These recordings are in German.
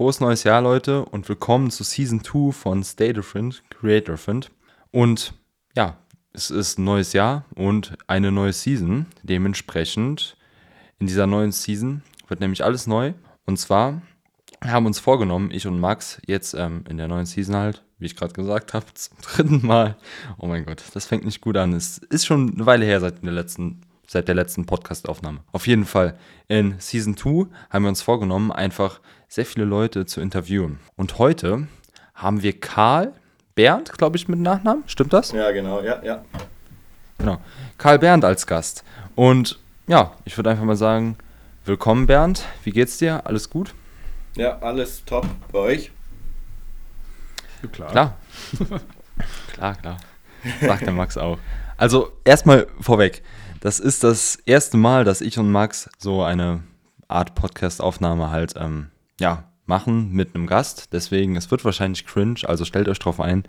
frohes neues Jahr, Leute, und willkommen zu Season 2 von Stay Different, Creator Different. Und ja, es ist ein neues Jahr und eine neue Season. Dementsprechend in dieser neuen Season wird nämlich alles neu. Und zwar haben uns vorgenommen, ich und Max, jetzt ähm, in der neuen Season halt, wie ich gerade gesagt habe, zum dritten Mal. Oh mein Gott, das fängt nicht gut an. Es ist schon eine Weile her seit der letzten, seit der letzten Podcast-Aufnahme. Auf jeden Fall, in Season 2 haben wir uns vorgenommen, einfach sehr viele Leute zu interviewen. Und heute haben wir Karl Bernd, glaube ich, mit Nachnamen. Stimmt das? Ja, genau, ja, ja. Genau. Karl Bernd als Gast. Und ja, ich würde einfach mal sagen, willkommen Bernd. Wie geht's dir? Alles gut? Ja, alles top bei euch. Klar. Klar. klar, klar. Sagt der Max auch. Also erstmal vorweg. Das ist das erste Mal, dass ich und Max so eine Art Podcast-Aufnahme halt ähm, ja, machen mit einem Gast. Deswegen, es wird wahrscheinlich cringe, also stellt euch drauf ein.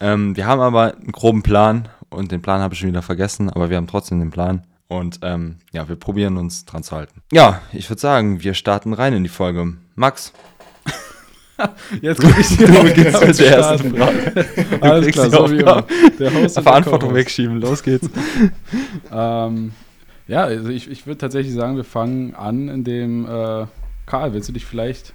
Ähm, wir haben aber einen groben Plan und den Plan habe ich schon wieder vergessen, aber wir haben trotzdem den Plan. Und ähm, ja, wir probieren uns dran zu halten. Ja, ich würde sagen, wir starten rein in die Folge. Max. Jetzt gucke ich dir Du mit der ersten Frage. Alles klar, so wie immer. Der Host Verantwortung wegschieben, los geht's. ähm, ja, also ich, ich würde tatsächlich sagen, wir fangen an, indem äh, Karl, willst du dich vielleicht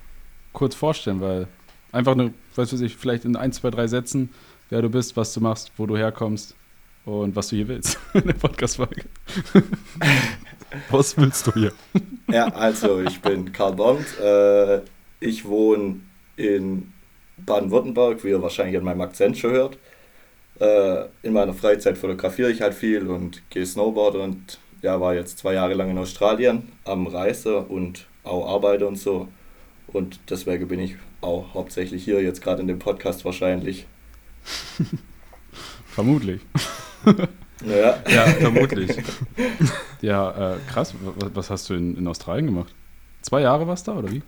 kurz vorstellen, weil einfach eine, weißt du, ich, vielleicht in ein, zwei, drei Sätzen, wer du bist, was du machst, wo du herkommst und was du hier willst in der Podcast-Folge. was willst du hier? Ja, also ich bin Karl Bond. Äh, ich wohne in Baden-Württemberg, wie ihr wahrscheinlich an meinem Akzent schon hört. Äh, in meiner Freizeit fotografiere ich halt viel und gehe Snowboard und ja, war jetzt zwei Jahre lang in Australien am Reise und auch arbeite und so. Und deswegen bin ich auch hauptsächlich hier jetzt gerade in dem Podcast wahrscheinlich. Vermutlich. Ja, ja vermutlich. ja, äh, krass. Was, hast du in, in Australien gemacht? Zwei Jahre warst du da oder wie?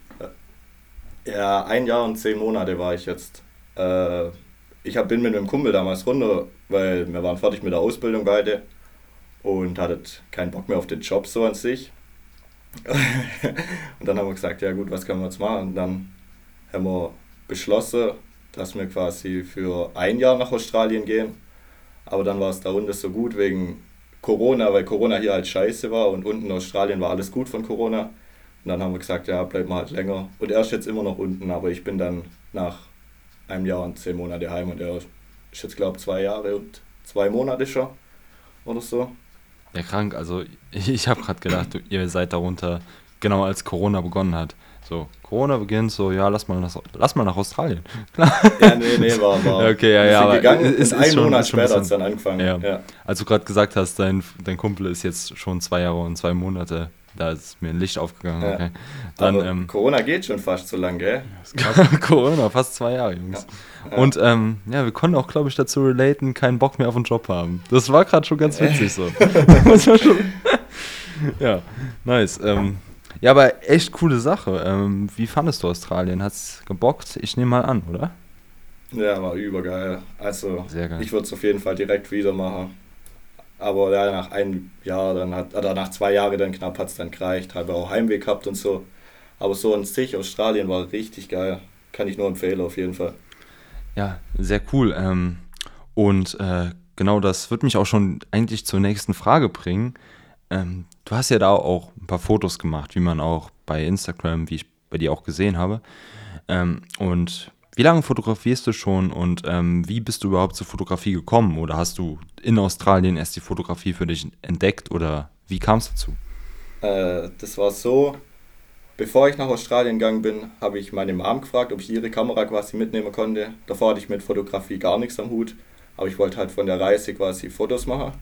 Ja, ein Jahr und zehn Monate war ich jetzt. Äh, ich hab, bin mit einem Kumpel damals runter, weil wir waren fertig mit der Ausbildung beide und hatte keinen Bock mehr auf den Job so an sich. und dann haben wir gesagt, ja gut, was können wir jetzt machen? Und dann haben wir beschlossen, dass wir quasi für ein Jahr nach Australien gehen. Aber dann war es da unten so gut wegen Corona, weil Corona hier halt scheiße war und unten in Australien war alles gut von Corona. Und dann haben wir gesagt, ja, bleiben wir halt länger. Und er ist jetzt immer noch unten, aber ich bin dann nach einem Jahr und zehn Monate heim und er ist jetzt, glaube ich, zwei Jahre und zwei Monate schon oder so. Ja, krank. Also ich, ich habe gerade gedacht, ihr seid darunter, genau als Corona begonnen hat. So, Corona beginnt, so, ja, lass mal nach, lass mal nach Australien. ja, nee, nee, war, war. Okay, ja, ja. Aber gegangen, ist, ist ein schon, Monat später hat es dann angefangen. Ja. ja. Als du gerade gesagt hast, dein, dein Kumpel ist jetzt schon zwei Jahre und zwei Monate da ist mir ein Licht aufgegangen. Ja. Okay. Dann, ähm, Corona geht schon fast so lange, gell? Corona, fast zwei Jahre, Jungs. Ja. Und ähm, ja, wir konnten auch, glaube ich, dazu relaten, keinen Bock mehr auf einen Job haben. Das war gerade schon ganz witzig so. schon ja, nice. Ähm, ja, aber echt coole Sache. Ähm, wie fandest du Australien? Hat's gebockt? Ich nehme mal an, oder? Ja, war übergeil. Also, ich würde es auf jeden Fall direkt wieder machen. Aber ja, nach einem Jahr, dann hat, oder nach zwei Jahren dann knapp hat es dann gereicht, habe auch Heimweg gehabt und so. Aber so an sich, Australien war richtig geil. Kann ich nur empfehlen, auf jeden Fall. Ja, sehr cool. Ähm, und äh, genau das wird mich auch schon eigentlich zur nächsten Frage bringen. Ähm, du hast ja da auch ein paar Fotos gemacht, wie man auch bei Instagram, wie ich bei dir auch gesehen habe. Ähm, und wie lange fotografierst du schon und ähm, wie bist du überhaupt zur Fotografie gekommen? Oder hast du in Australien erst die Fotografie für dich entdeckt oder wie kam es dazu? Äh, das war so, bevor ich nach Australien gegangen bin, habe ich meine Mom gefragt, ob ich ihre Kamera quasi mitnehmen konnte. Davor hatte ich mit Fotografie gar nichts am Hut, aber ich wollte halt von der Reise quasi Fotos machen.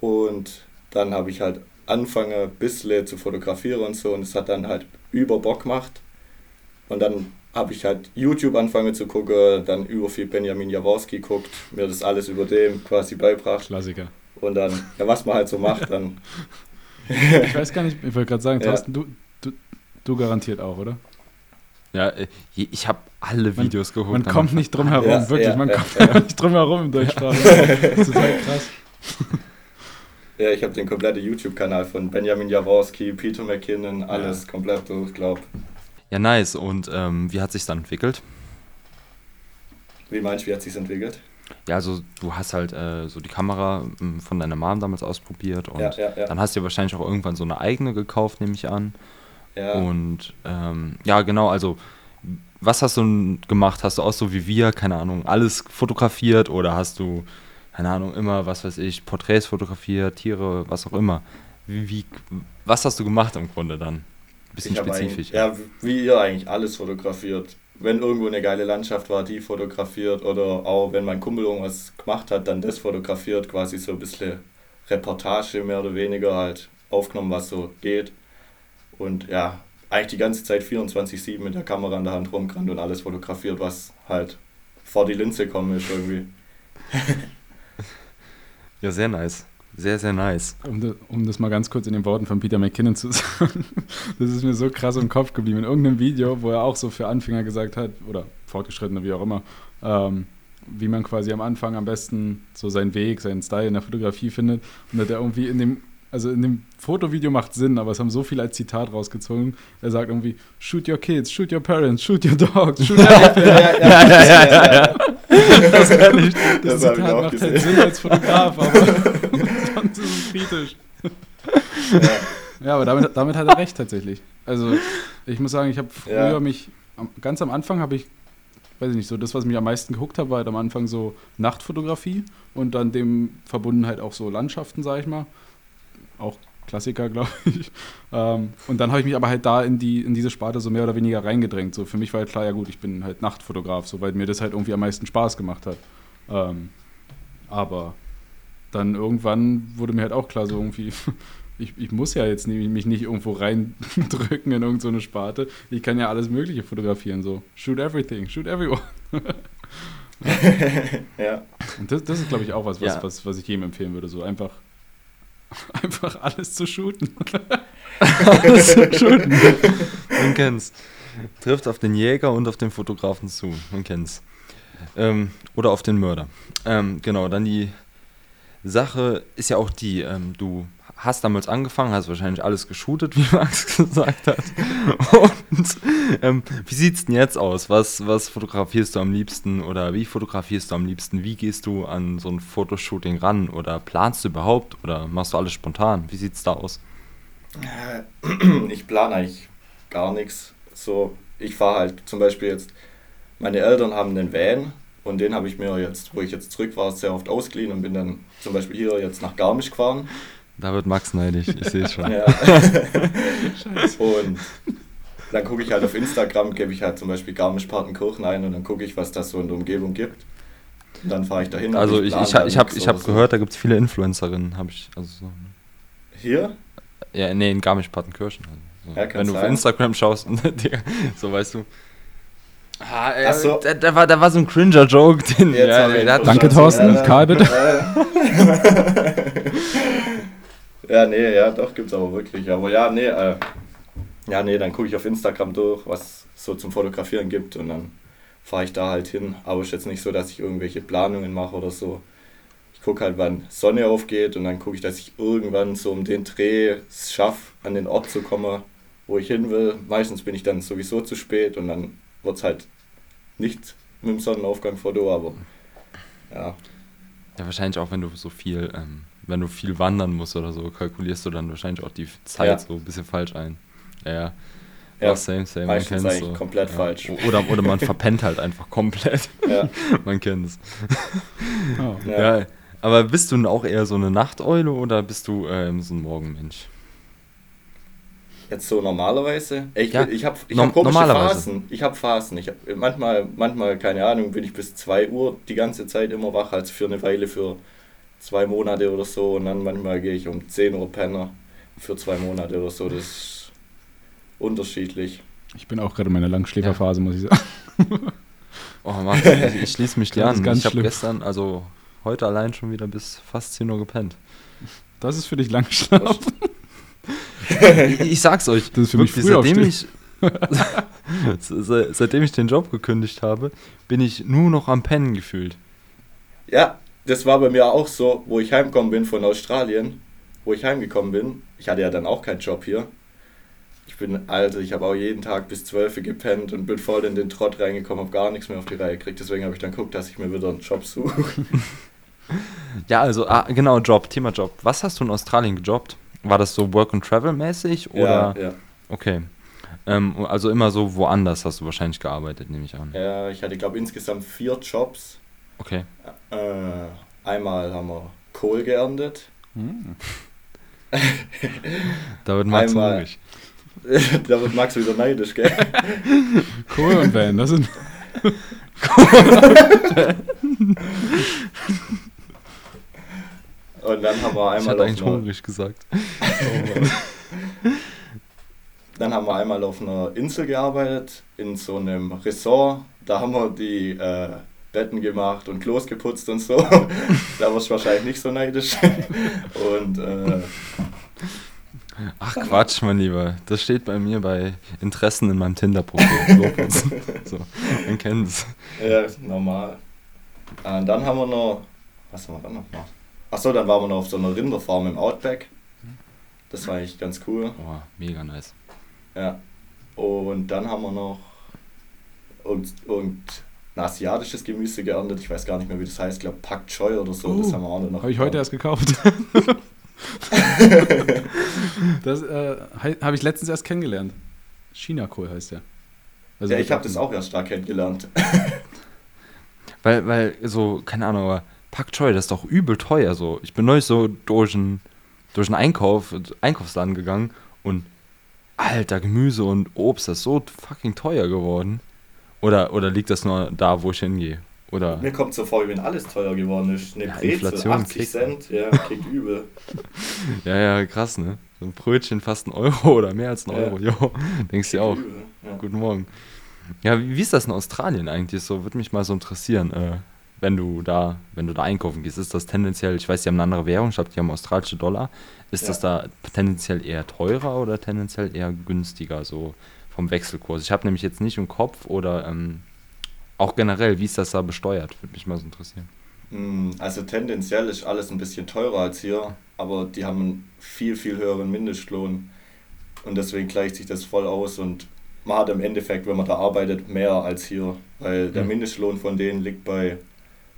Und dann habe ich halt angefangen, ein bisschen zu fotografieren und so und es hat dann halt über Bock gemacht. Und dann habe ich halt YouTube angefangen zu gucken, dann über viel Benjamin Jaworski guckt, mir das alles über dem quasi beibracht. Klassiker. Und dann, ja, was man halt so macht, dann. ich weiß gar nicht, ich wollte gerade sagen, Thorsten, ja. du, du, du garantiert auch, oder? Ja, äh, ich habe alle Videos man, geholt. Man kommt nicht drum herum, ja, wirklich, ja, man kommt ja. nicht drum herum im Deutschsprachigen. Das ist total krass. Ja, ich habe den kompletten YouTube-Kanal von Benjamin Jaworski, Peter McKinnon, alles komplett durch, glaube Ja, nice. Und ähm, wie hat sich dann entwickelt? Wie meinst du, wie hat sich entwickelt? Ja, also du hast halt äh, so die Kamera ähm, von deiner Mom damals ausprobiert und Ja, ja, ja. dann hast du wahrscheinlich auch irgendwann so eine eigene gekauft, nehme ich an. Ja. Und ähm, ja, genau, also was hast du gemacht? Hast du auch so wie wir, keine Ahnung, alles fotografiert oder hast du, keine Ahnung, immer, was weiß ich, Porträts fotografiert, Tiere, was auch immer? Wie, wie, was hast du gemacht im Grunde dann? Bisschen spezifisch. eigentlich- Ja, wie ihr eigentlich alles fotografiert. Wenn irgendwo eine geile Landschaft war, die fotografiert oder auch wenn mein Kumpel irgendwas gemacht hat, dann das fotografiert, quasi so ein bisschen Reportage mehr oder weniger halt aufgenommen, was so geht. Und ja, eigentlich die ganze Zeit 24-7 mit der Kamera in der Hand rumgerannt und alles fotografiert, was halt vor die Linse kommen ist irgendwie. Ja, sehr nice. Sehr, sehr nice. Um, das, um das mal ganz kurz in den Worten von Peter McKinnon zu sagen, das ist mir so krass im Kopf geblieben. In irgendeinem Video, wo er auch so für Anfänger gesagt hat, oder Fortgeschrittene, wie auch immer, ähm, wie man quasi am Anfang am besten so seinen Weg, seinen Style in der Fotografie findet. Und hat er irgendwie in dem, also in dem Fotovideo macht Sinn, aber es haben so viele als Zitat rausgezogen. Er sagt irgendwie, shoot your kids, shoot your parents, shoot your dogs, shoot everything. ja, ja, ja, ja, ja. Das, ist ehrlich, das, Das Zitat macht gesehen. halt Sinn als Fotograf, aber sonst ist es kritisch. Ja, aber damit, damit hat er recht tatsächlich. Also ich muss sagen, ich habe früher Ja. mich, am, ganz am Anfang habe ich, weiß ich nicht, so das, was mich am meisten gehuckt hat, war halt am Anfang so Nachtfotografie und dann dem verbunden halt auch so Landschaften, sag ich mal. Auch Klassiker, glaube ich. Ähm, und dann habe ich mich aber halt da in, die, in diese Sparte so mehr oder weniger reingedrängt. So für mich war halt klar, ja gut, ich bin halt Nachtfotograf, so weil mir das halt irgendwie am meisten Spaß gemacht hat. Ähm, aber dann irgendwann wurde mir halt auch klar, so irgendwie, ich, ich muss ja jetzt nie, mich nicht irgendwo reindrücken in irgendeine so eine Sparte. Ich kann ja alles Mögliche fotografieren, so. Shoot everything, shoot everyone. ja. Und das, das ist, glaube ich, auch was, was, Ja. was, was ich jedem empfehlen würde, so einfach, einfach alles zu shooten. Alles so schön. Man kennt's. Trifft auf den Jäger und auf den Fotografen zu. Man kennt's. Ähm, oder auf den Mörder. Ähm, genau, dann die Sache ist ja auch die, ähm, du hast damals angefangen, hast wahrscheinlich alles geshootet, wie Max gesagt hat. Und ähm, wie sieht's denn jetzt aus? Was, was fotografierst du am liebsten oder wie fotografierst du am liebsten? Wie gehst du an so ein Fotoshooting ran? Oder planst du überhaupt oder machst du alles spontan? Wie sieht's da aus? Äh, Ich plane eigentlich gar nichts. So, ich fahre halt zum Beispiel jetzt, meine Eltern haben einen Van und den habe ich mir jetzt, wo ich jetzt zurück war, sehr oft ausgeliehen und bin dann zum Beispiel hier jetzt nach Garmisch gefahren. Da wird Max neidisch, ich sehe es schon. Ja. und dann gucke ich halt auf Instagram, gebe ich halt zum Beispiel Garmisch-Partenkirchen ein und dann gucke ich, was das so in der Umgebung gibt. Und dann fahre ich dahin. Also und ich, ich, ich habe ich hab so. gehört, da gibt es viele Influencerinnen, habe ich. Also so, ne? Hier? ja, nee, in Garmisch-Partenkirchen. Also, so. Ja, Wenn du auf sein. Instagram schaust, so weißt du. Ah, ey, Ach so. da, da, war, da war so ein Cringer-Joke. Den, Jetzt ja, hat Danke. Thorsten. Ja, Karl, bitte. ja, nee, ja, doch, gibt's aber wirklich. Aber ja, nee, äh, ja, nee, dann gucke ich auf Instagram durch, was so zum Fotografieren gibt und dann fahre ich da halt hin. Aber es ist jetzt nicht so, dass ich irgendwelche Planungen mache oder so. Ich gucke halt, wann Sonne aufgeht und dann gucke ich, dass ich irgendwann so um den Dreh es schaffe, an den Ort zu kommen, wo ich hin will. Meistens bin ich dann sowieso zu spät und dann wird es halt nicht mit dem Sonnenaufgang Foto, aber ja. Ja, wahrscheinlich auch, wenn du so viel, ähm, wenn du viel wandern musst oder so, kalkulierst du dann wahrscheinlich auch die Zeit Ja. so ein bisschen falsch ein. Ja, ja. Ja, Ja, same, same. man meistens kennt's eigentlich komplett falsch. O- Oder, oder man verpennt halt einfach komplett. ja. man kennt es. Oh. Ja. Ja. Aber bist du denn auch eher so eine Nachteule oder bist du ähm, so ein Morgenmensch? Jetzt so normalerweise? Ich, Ja, ich habe ich norm- hab komische normalerweise. Phasen. Ich habe Phasen. Ich hab, manchmal, manchmal, keine Ahnung, bin ich bis 2 Uhr die ganze Zeit immer wach, als für eine Weile für zwei Monate oder so. Und dann manchmal gehe ich um 10 Uhr Penner für zwei Monate oder so. Das ist unterschiedlich. Ich bin auch gerade in meiner Langschläferphase, muss ich sagen. Oh, Max, ich, ich schließe mich dir an. ganz Ich habe gestern, also heute allein schon wieder bis fast 10 Uhr gepennt. Das ist für dich Langschlaf. Ich, sag's euch, Das ist für mich wirklich, seitdem ich, se- seitdem ich den Job gekündigt habe, bin ich nur noch am Pennen gefühlt. Ja, das war bei mir auch so, wo ich heimgekommen bin von Australien, wo ich heimgekommen bin. Ich hatte ja dann auch keinen Job hier. ich bin, also ich habe auch jeden Tag bis 12 Uhr gepennt und bin voll in den Trott reingekommen, habe gar nichts mehr auf die Reihe gekriegt. Deswegen habe ich dann geguckt, dass ich mir wieder einen Job suche. ja, also ah, genau, Job, Thema Job. Was hast du in Australien gejobbt? War das so Work and Travel mäßig oder? Ja, ja. Okay. Ähm, also immer so woanders hast du wahrscheinlich gearbeitet, nehme ich an. Ja, ich hatte glaube insgesamt vier Jobs. Okay. Äh, einmal haben wir Kohl geerntet. Hm. da wird Max einmal, da wird Max wieder neidisch, gell? Kohl und Van, das sind. und dann haben wir einmal. Ich hatte eigentlich hungrig gesagt. dann haben wir einmal auf einer Insel gearbeitet, in so einem Ressort. Da haben wir die äh, Betten gemacht und Klos geputzt und so. da warst du wahrscheinlich nicht so neidisch. und äh, Ach Quatsch, mein Lieber. Das steht bei mir bei Interessen in meinem Tinder-Profil. so, man kennt es. Ja, normal. Und dann haben wir noch. Was haben wir dann noch gemacht? Achso, dann waren wir noch auf so einer Rinderfarm im Outback. Das war eigentlich ganz cool. Oh, mega nice. Ja. Und dann haben wir noch und, und ein asiatisches Gemüse geerntet. Ich weiß gar nicht mehr, wie das heißt. Ich glaube, Pak Choi oder so. Uh, das haben wir auch noch. Habe ich heute erst gekauft. das äh, habe ich letztens erst kennengelernt. China-Kohl heißt der. Also ja, ich habe das auch erst stark kennengelernt. weil, weil, so, keine Ahnung, aber Pak Choi, das ist doch übel teuer. So. Ich bin neulich so durch einen durch einen Einkauf, Einkaufsladen gegangen und alter, Gemüse und Obst, das ist so fucking teuer geworden. Oder, oder liegt das nur da, wo ich hingehe? Oder Mir kommt so vor, wie wenn alles teuer geworden ist. Eine ja, Brezel, Inflation 80 kickt. Cent, ja, kickt übel. ja, ja, krass, ne? So ein Brötchen fast ein Euro oder mehr als ein Euro. Ja. Jo, denkst du auch. Ja. Guten Morgen. Ja, wie, wie, ist das in Australien eigentlich so? Würde mich mal so interessieren, äh, wenn du da, wenn du da einkaufen gehst. Ist das tendenziell, ich weiß, die haben eine andere Währung, ich glaube, die haben australische Dollar. Ist ja. das da tendenziell eher teurer oder tendenziell eher günstiger, so vom Wechselkurs? Ich habe nämlich jetzt nicht im Kopf oder ähm, auch generell, wie ist das da besteuert? Würde mich mal so interessieren. Mm, also tendenziell ist alles ein bisschen teurer als hier, aber die haben einen viel, viel höheren Mindestlohn und deswegen gleicht sich das voll aus und man hat im Endeffekt, wenn man da arbeitet, mehr als hier, weil der mhm. Mindestlohn von denen liegt bei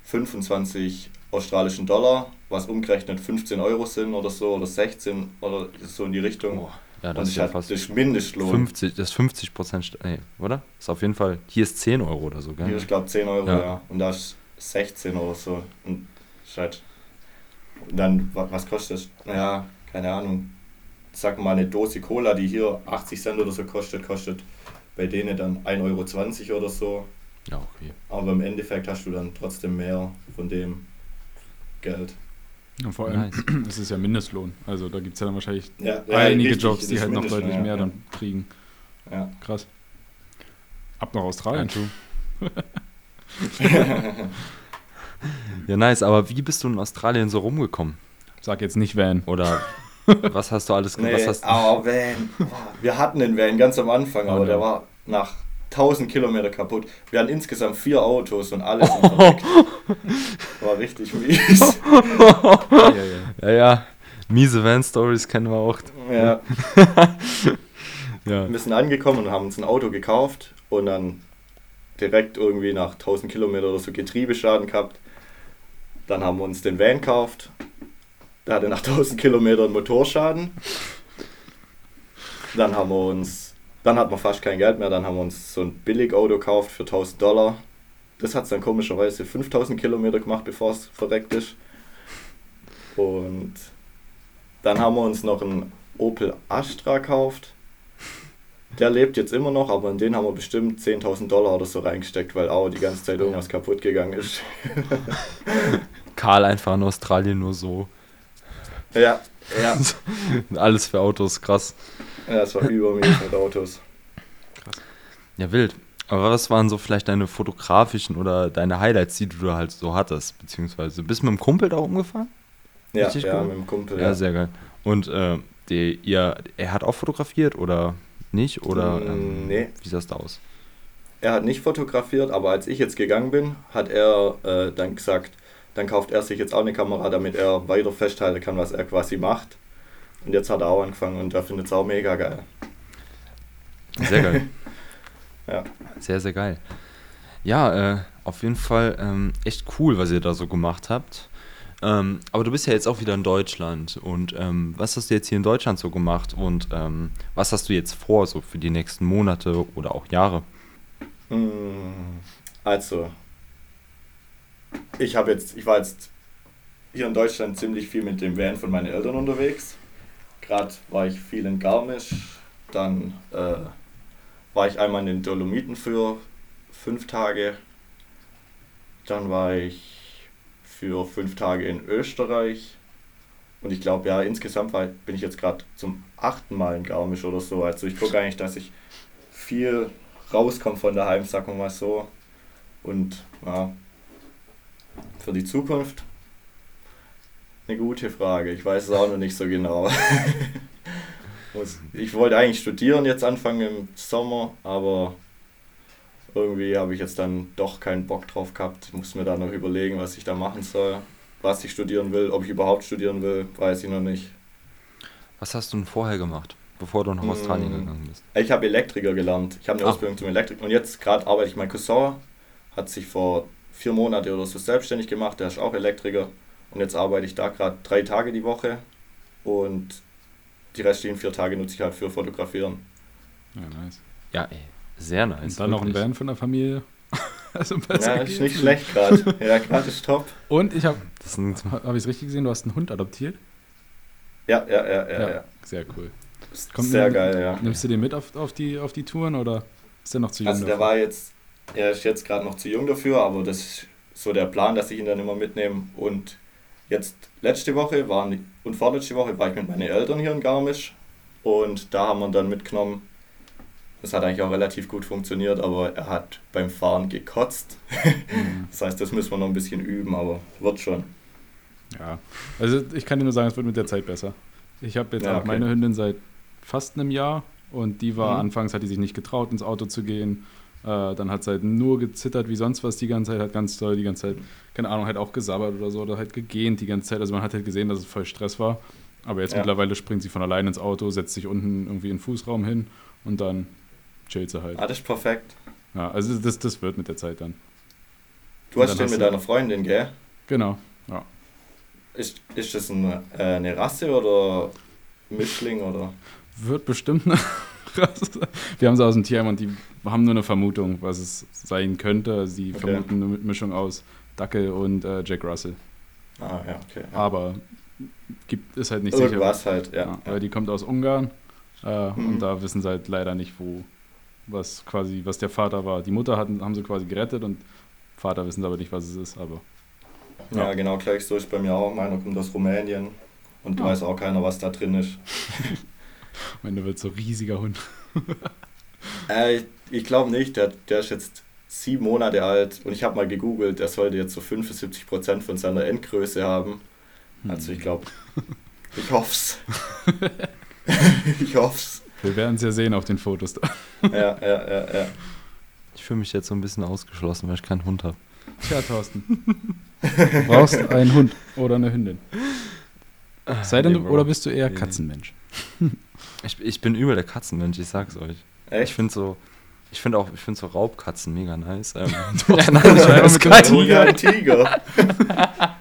25 australischen Dollar, was umgerechnet 15 Euro sind oder so, oder 16 oder so in die Richtung. Oh. Ja, das ist ja fast. Das Mindestlohn. 50, das ist 50 Prozent, nee, oder? Ist auf jeden Fall, hier ist 10 Euro oder so, gell? Hier ist, glaube 10 Euro, ja. ja. Und da ist 16 oder so. Und halt, dann, was kostet das? Naja, keine Ahnung. Sag mal, eine Dose Cola, die hier 80 Cent oder so kostet, kostet bei denen dann 1,20 Euro oder so. Ja, okay. Aber im Endeffekt hast du dann trotzdem mehr von dem Geld. Und vor allem, nice. es ist ja Mindestlohn. Also da gibt es ja dann wahrscheinlich ja, ja, einige richtig, Jobs, die halt noch deutlich mehr ja. dann kriegen. Ja. Krass. Ab nach Australien. ja, nice. Aber wie bist du in Australien so rumgekommen? Sag jetzt nicht Van. Oder was hast du alles gemacht? Nee, oh, Van. Wir hatten den Van ganz am Anfang, aber oh, der war nach 1000 Kilometer kaputt. Wir hatten insgesamt vier Autos und alles oh. War richtig mies. ja, ja. ja, ja. Miese Van-Stories kennen wir auch. Ja. ja. Wir sind angekommen und haben uns ein Auto gekauft und dann direkt irgendwie nach 1000 Kilometern oder so Getriebeschaden gehabt. Dann haben wir uns den Van gekauft. Der hatte nach 1000 Kilometern Motorschaden. Dann haben wir uns dann hat man fast kein Geld mehr, dann haben wir uns so ein Billigauto gekauft für 1000 Dollar. Das hat es dann komischerweise 5000 Kilometer gemacht, bevor es verreckt ist. Und dann haben wir uns noch einen Opel Astra gekauft. Der lebt jetzt immer noch, aber in den haben wir bestimmt 10.000 Dollar oder so reingesteckt, weil auch die ganze Zeit irgendwas kaputt gegangen ist. Karl einfach in Australien nur so. Ja, ja. Alles für Autos, krass. Ja, es war übermäßig mit Autos. Krass. Ja, wild. Aber was waren so vielleicht deine fotografischen oder deine Highlights, die du halt so hattest? Beziehungsweise bist du mit dem Kumpel da rumgefahren? Ja, Richtig ja, cool? mit dem Kumpel. Ja, ja. sehr geil. Und äh, die, ihr, er hat auch fotografiert oder nicht? Oder mm, ähm, nee. wie sah es da aus? Er hat nicht fotografiert, aber als ich jetzt gegangen bin, hat er äh, dann gesagt, dann kauft er sich jetzt auch eine Kamera, damit er weiter festhalten kann, was er quasi macht. Und jetzt hat er auch angefangen und er findet es auch mega geil. Sehr geil. ja. Sehr, sehr geil. Ja, äh, auf jeden Fall ähm, echt cool, was ihr da so gemacht habt. Ähm, aber du bist ja jetzt auch wieder in Deutschland. Und ähm, was hast du jetzt hier in Deutschland so gemacht? Und ähm, was hast du jetzt vor, so für die nächsten Monate oder auch Jahre? Hm, also, ich habe jetzt, ich war jetzt hier in Deutschland ziemlich viel mit dem Van von meinen Eltern unterwegs. Gerade war ich viel in Garmisch, dann äh, war ich einmal in den Dolomiten für fünf Tage. Dann war ich für fünf Tage in Österreich. Und ich glaube, ja, insgesamt war, bin ich jetzt gerade zum achten Mal in Garmisch oder so. Also ich gucke eigentlich, dass ich viel rauskomme von daheim, sagen wir mal so. Und ja, für die Zukunft eine gute Frage. Ich weiß es auch noch nicht so genau. ich wollte eigentlich studieren jetzt anfangen im Sommer, aber irgendwie habe ich jetzt dann doch keinen Bock drauf gehabt. Ich muss mir da noch überlegen, was ich da machen soll, was ich studieren will, ob ich überhaupt studieren will, weiß ich noch nicht. Was hast du denn vorher gemacht, bevor du nach Australien hm, gegangen bist? Ich habe Elektriker gelernt. Ich habe eine Ach. Ausbildung zum Elektriker und jetzt gerade arbeite ich. Mein Cousin hat sich vor vier Monaten oder so selbstständig gemacht, der ist auch Elektriker und jetzt arbeite ich da gerade drei Tage die Woche und die restlichen vier Tage nutze ich halt für Fotografieren. Ja, nice. Ja, ey, sehr nice. Und dann wirklich. noch ein Van von der Familie. also ja, ist nicht schlecht gerade. Ja, gerade ist top. Und ich habe, habe ich es richtig gesehen, du hast einen Hund adoptiert? Ja, ja, ja, ja. ja, Sehr cool. Kommt sehr mit, geil, ja. Nimmst du den mit auf, auf, die, auf die Touren oder ist der noch zu jung? Also der dafür? war jetzt, er ist jetzt gerade noch zu jung dafür, aber das ist so der Plan, dass ich ihn dann immer mitnehme. Und jetzt letzte Woche waren, und vorletzte Woche war ich mit meinen Eltern hier in Garmisch und da haben wir dann mitgenommen das hat eigentlich auch relativ gut funktioniert, aber er hat beim Fahren gekotzt. Mhm. Das heißt, das müssen wir noch ein bisschen üben, aber wird schon. Ja, also ich kann dir nur sagen, es wird mit der Zeit besser. Ich habe jetzt ja, auch meine Hündin seit fast einem Jahr und die war mhm. anfangs, hat die sich nicht getraut, ins Auto zu gehen. Äh, dann hat sie halt nur gezittert wie sonst was die ganze Zeit, hat ganz toll die ganze Zeit, keine Ahnung, halt auch gesabbert oder so oder halt gegähnt die ganze Zeit. Also man hat halt gesehen, dass es voll Stress war. Aber jetzt ja. mittlerweile springt sie von allein ins Auto, setzt sich unten irgendwie in den Fußraum hin und dann chillt sie halt. Ah, das ist perfekt. Ja, also das, das wird mit der Zeit dann. Du hast den mit deiner Freundin, gell? Genau, ja. Ist, ist das ein, äh, eine Rasse oder Mischling oder? Wird bestimmt eine. Wir haben sie aus dem Tierheim und die haben nur eine Vermutung, was es sein könnte. Sie okay. vermuten eine Mischung aus Dackel und äh, Jack Russell. Ah, ja, okay. Ja. Aber gibt, ist halt nicht Irgendwas sicher. halt, ja. ja. Die kommt aus Ungarn äh, mhm. und da wissen sie halt leider nicht, wo, was quasi, was der Vater war. Die Mutter hatten, haben sie quasi gerettet und Vater wissen aber nicht, was es ist, aber. Ja, ja genau, gleich so ist bei mir auch. Meiner kommt aus Rumänien und ja. weiß auch keiner, was da drin ist. Meine wird so riesiger Hund. äh, ich, ich glaube nicht, der, der ist jetzt sieben Monate alt und ich habe mal gegoogelt, der sollte jetzt so 75% von seiner Endgröße haben. Also ich glaube, ich hoff's. ich hoff's. Wir werden es ja sehen auf den Fotos da. Ja, ja, ja, ja. Ich fühle mich jetzt so ein bisschen ausgeschlossen, weil ich keinen Hund habe. Tja, Thorsten. Du brauchst einen Hund oder eine Hündin. Sei denn, nee, du, oder bist du eher Katzenmensch? Ich, ich bin über der Katzenmensch, ich sag's euch. Echt? Ich finde so, ich finde auch, ich finde so Raubkatzen mega nice. Ähm, ja, nein, ich war mit Tiger. Tiger.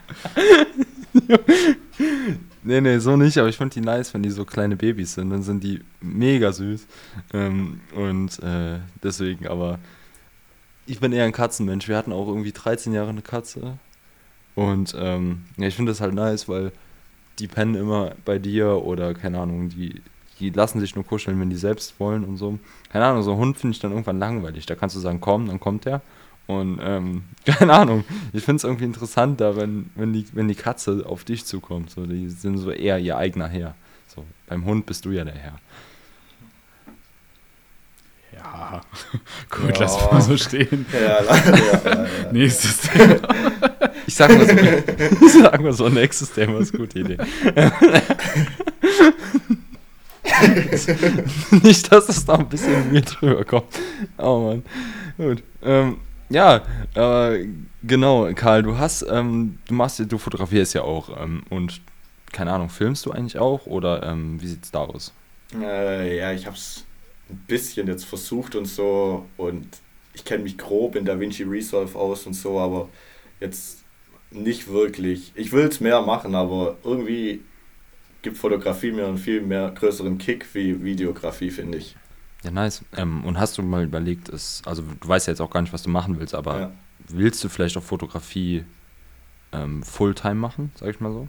Nee, nee, so nicht, aber ich finde die nice, wenn die so kleine Babys sind. Dann sind die mega süß. Ähm, und äh, deswegen, aber ich bin eher ein Katzenmensch. Wir hatten auch irgendwie 13 Jahre eine Katze. Und ähm, ja, ich finde das halt nice, weil die pennen immer bei dir oder keine Ahnung, die, die lassen sich nur kuscheln, wenn die selbst wollen und so. Keine Ahnung, so ein Hund finde ich dann irgendwann langweilig. Da kannst du sagen, komm, dann kommt der. Und ähm, keine Ahnung, ich finde es irgendwie interessanter, wenn, wenn, die, wenn die Katze auf dich zukommt. So, die sind so eher ihr eigener Herr. So, beim Hund bist du ja der Herr. Ja, gut, ja. lass mal so stehen. Ja, leider, ja, Nächstes Thema. Ich sag mal so, sag mal so nächstes Thema ist eine gute Idee. Nicht, dass es da ein bisschen mir drüber kommt. Oh Mann. Gut. Ähm, ja, äh, genau, Karl, du hast, ähm, du machst, du fotografierst ja auch ähm, und keine Ahnung, filmst du eigentlich auch oder ähm, wie sieht's da aus? Äh, ja, ich hab's ein bisschen jetzt versucht und so und ich kenne mich grob in DaVinci Resolve aus und so, aber jetzt nicht wirklich. Ich will es mehr machen, aber irgendwie gibt Fotografie mir einen viel mehr größeren Kick wie Videografie, finde ich. Ja, nice. Ähm, und hast du mal überlegt, ist, also du weißt ja jetzt auch gar nicht, was du machen willst, aber ja. willst du vielleicht auch Fotografie ähm, Fulltime machen, sag ich mal so?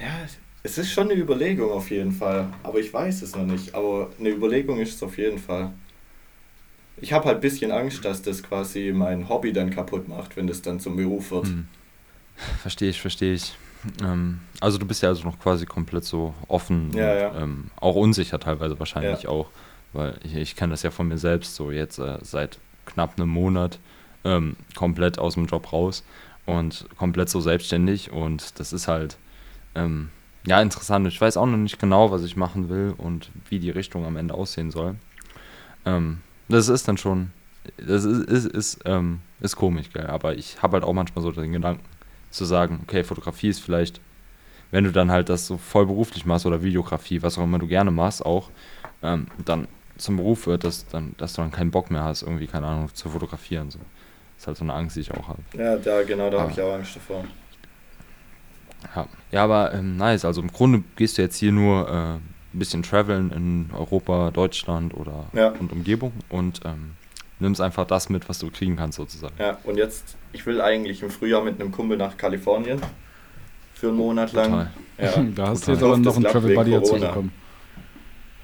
Ja, es ist schon eine Überlegung auf jeden Fall, aber ich weiß es noch nicht. Aber eine Überlegung ist es auf jeden Fall. Ich habe halt ein bisschen Angst, dass das quasi mein Hobby dann kaputt macht, wenn das dann zum Beruf wird. Hm. Verstehe ich, verstehe ich. Ähm, also du bist ja also noch quasi komplett so offen, ja, und, ja. Ähm, auch unsicher teilweise wahrscheinlich ja. auch, weil ich, ich kenne das ja von mir selbst so jetzt äh, seit knapp einem Monat ähm, komplett aus dem Job raus und komplett so selbstständig und das ist halt ähm, ja interessant. Ich weiß auch noch nicht genau, was ich machen will und wie die Richtung am Ende aussehen soll. Ähm, das ist dann schon, das ist, ist, ist, ähm, ist komisch, gell? aber ich habe halt auch manchmal so den Gedanken zu sagen, okay, Fotografie ist vielleicht, wenn du dann halt das so voll beruflich machst oder Videografie, was auch immer du gerne machst, auch, ähm, dann zum Beruf wird, dass, dann, dass du dann keinen Bock mehr hast, irgendwie, keine Ahnung, zu fotografieren. So. Das ist halt so eine Angst, die ich auch habe. Ja, da, genau, da habe ich auch Angst davor. Ja, ja aber ähm, nice. Also im Grunde gehst du jetzt hier nur äh, ein bisschen traveln in Europa, Deutschland oder ja. und Umgebung und ähm, nimmst einfach das mit, was du kriegen kannst sozusagen. Ja, und jetzt, ich will eigentlich im Frühjahr mit einem Kumpel nach Kalifornien für einen Monat lang. Ja, da hast du jetzt aber noch einen Travel Buddy dazu bekommen.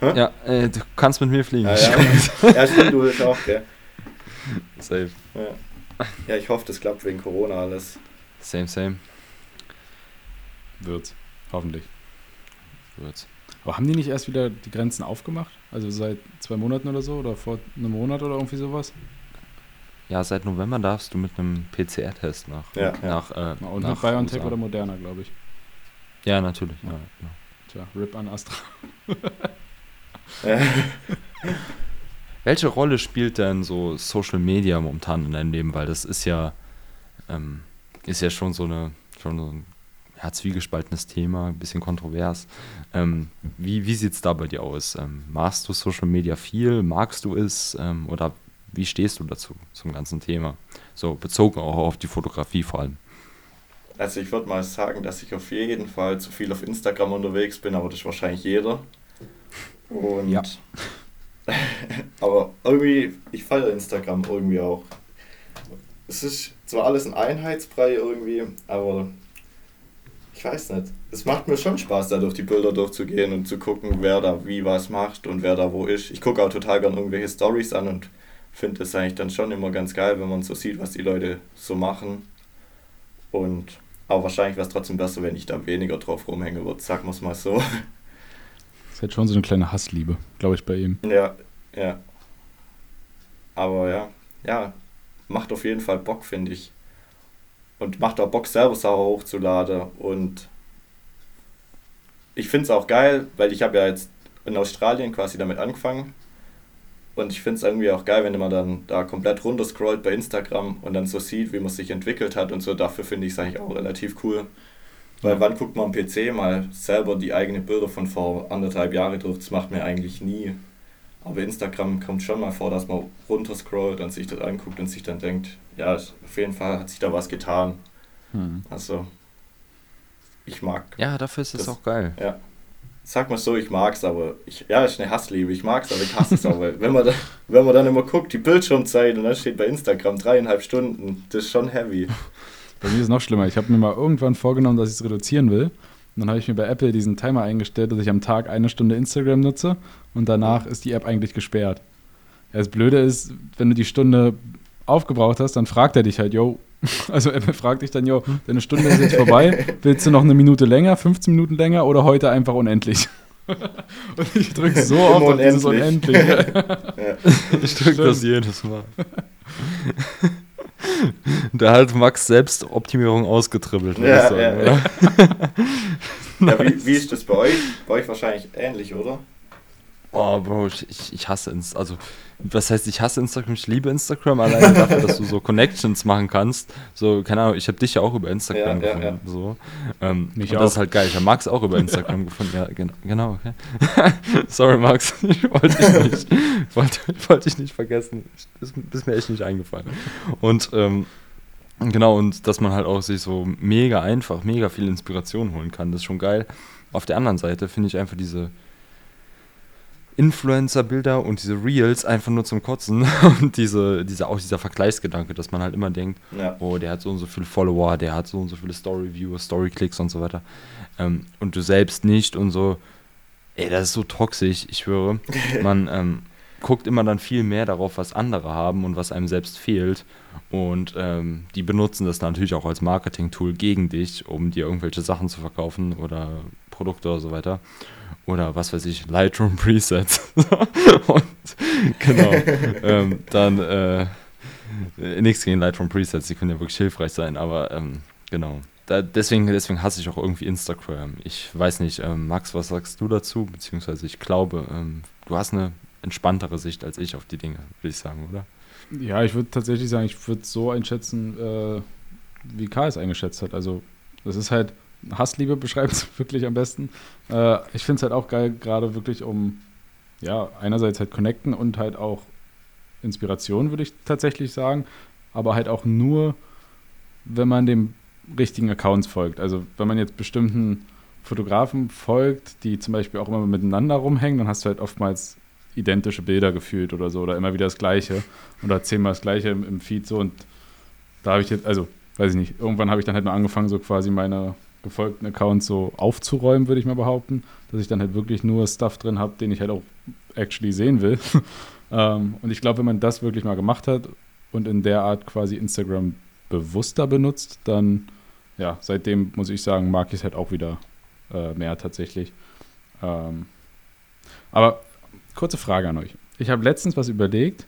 Ja, äh, du kannst mit mir fliegen. Ja, ja. ja stimmt, du willst auch, gell? Safe. Ja. ja, ich hoffe, das klappt wegen Corona alles. Same, same. Wird's. Hoffentlich. Wird's. Aber haben die nicht erst wieder die Grenzen aufgemacht? Also seit zwei Monaten oder so? Oder vor einem Monat oder irgendwie sowas? Ja, seit November darfst du mit einem PCR-Test nach. Ja, nach, ja. Äh, Und nach BioNTech USA. oder Moderna, glaube ich. Ja, natürlich. Ja. Ja, genau. Tja, RIP an Astra. Welche Rolle spielt denn so Social Media momentan in deinem Leben? Weil das ist ja, ähm, ist ja schon so eine, schon so ein ja, zwiegespaltenes Thema, ein bisschen kontrovers. Ähm, wie wie sieht es da bei dir aus? Ähm, machst du Social Media viel? Magst du es? Ähm, oder wie stehst du dazu, zum ganzen Thema? So bezogen auch auf die Fotografie vor allem. Also ich würde mal sagen, dass ich auf jeden Fall zu viel auf Instagram unterwegs bin, aber das ist wahrscheinlich jeder. Und ja. aber irgendwie, ich feiere Instagram irgendwie auch. Es ist zwar alles ein Einheitsbrei irgendwie, aber ich weiß nicht. Es macht mir schon Spaß, da durch die Bilder durchzugehen und zu gucken, wer da wie was macht und wer da wo ist. Ich gucke auch total gern irgendwelche Stories an und finde es eigentlich dann schon immer ganz geil, wenn man so sieht, was die Leute so machen. Und aber wahrscheinlich wäre es trotzdem besser, wenn ich da weniger drauf rumhängen würde, sagen wir es mal so. Das ist halt schon so eine kleine Hassliebe, glaube ich, bei ihm. Ja, ja. Aber ja, ja, macht auf jeden Fall Bock, finde ich und macht auch Bock, selber Sachen hochzuladen. Und ich finde es auch geil, weil ich habe ja jetzt in Australien quasi damit angefangen. Und ich finde es irgendwie auch geil, wenn man dann da komplett runterscrollt bei Instagram und dann so sieht, wie man sich entwickelt hat und so. Dafür finde ich es eigentlich auch relativ cool. Weil wann guckt man am PC mal selber die eigenen Bilder von vor anderthalb Jahren durch? Das macht mir eigentlich nie. Aber Instagram kommt schon mal vor, dass man runterscrollt und sich das anguckt und sich dann denkt, ja, auf jeden Fall hat sich da was getan. Hm. Also, ich mag. Ja, dafür ist es auch geil. Ja. Sag mal so, ich mag es, aber ich, ja, ist eine Hassliebe. Ich mag es, aber ich hasse es auch, weil wenn man, da, wenn man dann immer guckt, die Bildschirmzeit und dann steht bei Instagram dreieinhalb Stunden, das ist schon heavy. Bei mir ist es noch schlimmer. Ich habe mir mal irgendwann vorgenommen, dass ich es reduzieren will. Und dann habe ich mir bei Apple diesen Timer eingestellt, dass ich am Tag eine Stunde Instagram nutze und danach ist die App eigentlich gesperrt. Ja, das Blöde ist, wenn du die Stunde aufgebraucht hast, dann fragt er dich halt, yo, also Apple fragt dich dann, yo, deine Stunde ist jetzt vorbei, willst du noch eine Minute länger, 15 Minuten länger oder heute einfach unendlich? Und ich drücke so oft auf dieses Unendlich. ja. Ich drücke das jedes Mal. da hat Max selbst Optimierung ausgetribbelt, würde ja, ich sagen, ja? Ja. ja wie, wie ist das bei euch? Bei euch wahrscheinlich ähnlich, oder? Oh, Bro, ich, ich hasse Instagram. Also, was heißt, ich hasse Instagram? Ich liebe Instagram alleine dafür, dass du so Connections machen kannst. So, keine Ahnung, ich habe dich ja auch über Instagram ja, gefunden. Ja, ja. So. Ähm, Mich und auch. das ist halt geil. Ich habe Max auch über Instagram gefunden. Ja, genau, genau okay. Sorry, Max. Ich wollte dich nicht, wollte, wollte ich nicht vergessen. Das ist mir echt nicht eingefallen. Und, ähm, Genau, und dass man halt auch sich so mega einfach, mega viel Inspiration holen kann, das ist schon geil. Auf der anderen Seite finde ich einfach diese, Influencer-Bilder und diese Reels einfach nur zum Kotzen und diese, diese, auch dieser Vergleichsgedanke, dass man halt immer denkt, ja. oh, der hat so und so viele Follower, der hat so und so viele Story-Viewer, Story-Clicks und so weiter. Ähm, und du selbst nicht und so, ey, das ist so toxisch, ich schwöre. Man ähm, guckt immer dann viel mehr darauf, was andere haben und was einem selbst fehlt. Und ähm, die benutzen das natürlich auch als Marketing-Tool gegen dich, um dir irgendwelche Sachen zu verkaufen oder Produkte oder so weiter oder was weiß ich, Lightroom Presets. und genau, ähm, dann äh, nichts gegen Lightroom Presets, die können ja wirklich hilfreich sein, aber ähm, genau. Da, deswegen, deswegen hasse ich auch irgendwie Instagram. Ich weiß nicht, ähm, Max, was sagst du dazu? Beziehungsweise ich glaube, ähm, du hast eine entspanntere Sicht als ich auf die Dinge, würde ich sagen, oder? Ja, ich würde tatsächlich sagen, ich würde so einschätzen, äh, wie Karl es eingeschätzt hat. Also, das ist halt, Hassliebe beschreibt es wirklich am besten. Äh, ich finde es halt auch geil, gerade wirklich um, ja, einerseits halt connecten und halt auch Inspiration, würde ich tatsächlich sagen. Aber halt auch nur, wenn man dem richtigen Accounts folgt. Also wenn man jetzt bestimmten Fotografen folgt, die zum Beispiel auch immer miteinander rumhängen, dann hast du halt oftmals identische Bilder gefühlt oder so oder immer wieder das Gleiche oder zehnmal das Gleiche im, im Feed so und da habe ich jetzt, also weiß ich nicht, irgendwann habe ich dann halt mal angefangen, so quasi meine gefolgten Accounts so aufzuräumen, würde ich mal behaupten. Dass ich dann halt wirklich nur Stuff drin habe, den ich halt auch actually sehen will. ähm, und ich glaube, wenn man das wirklich mal gemacht hat und in der Art quasi Instagram bewusster benutzt, dann, ja, seitdem muss ich sagen, mag ich es halt auch wieder äh, mehr tatsächlich. Ähm, aber kurze Frage an euch. Ich habe letztens was überlegt,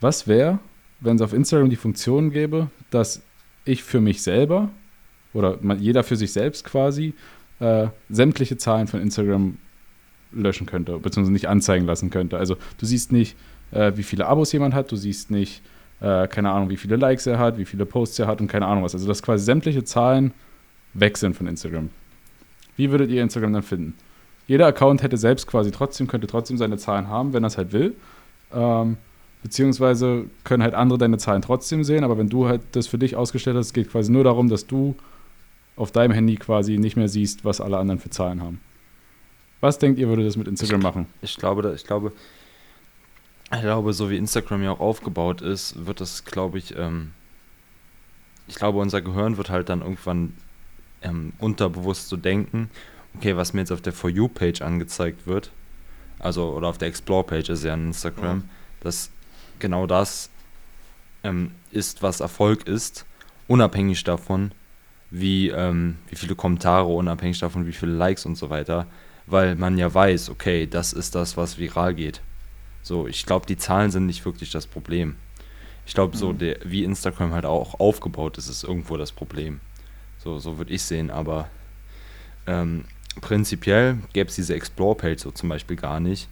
was wäre, wenn es auf Instagram die Funktion gäbe, dass ich für mich selber oder jeder für sich selbst quasi äh, sämtliche Zahlen von Instagram löschen könnte, beziehungsweise nicht anzeigen lassen könnte. Also du siehst nicht, äh, wie viele Abos jemand hat, du siehst nicht, äh, keine Ahnung, wie viele Likes er hat, wie viele Posts er hat und keine Ahnung was. Also dass quasi sämtliche Zahlen weg sind von Instagram. Wie würdet ihr Instagram dann finden? Jeder Account hätte selbst quasi trotzdem, könnte trotzdem seine Zahlen haben, wenn er es halt will. Ähm, beziehungsweise können halt andere deine Zahlen trotzdem sehen, aber wenn du halt das für dich ausgestellt hast, geht quasi nur darum, dass du auf deinem Handy quasi nicht mehr siehst, was alle anderen für Zahlen haben. Was denkt ihr, würde das mit Instagram machen? Ich glaube, ich glaube, ich glaube, so wie Instagram ja auch aufgebaut ist, wird das, glaube ich, ähm, ich glaube, unser Gehirn wird halt dann irgendwann ähm, unterbewusst so denken, okay, was mir jetzt auf der For You-Page angezeigt wird, also oder auf der Explore-Page ist ja in Instagram, ja. dass genau das ähm, ist, was Erfolg ist, unabhängig davon, wie, ähm, wie viele Kommentare, unabhängig davon, wie viele Likes und so weiter, weil man ja weiß, okay, das ist das, was viral geht. So, ich glaube, die Zahlen sind nicht wirklich das Problem. Ich glaube, so mhm. der, wie Instagram halt auch aufgebaut ist, ist irgendwo das Problem. So, so würde ich sehen, aber ähm, prinzipiell gäbe es diese Explore-Page so zum Beispiel gar nicht.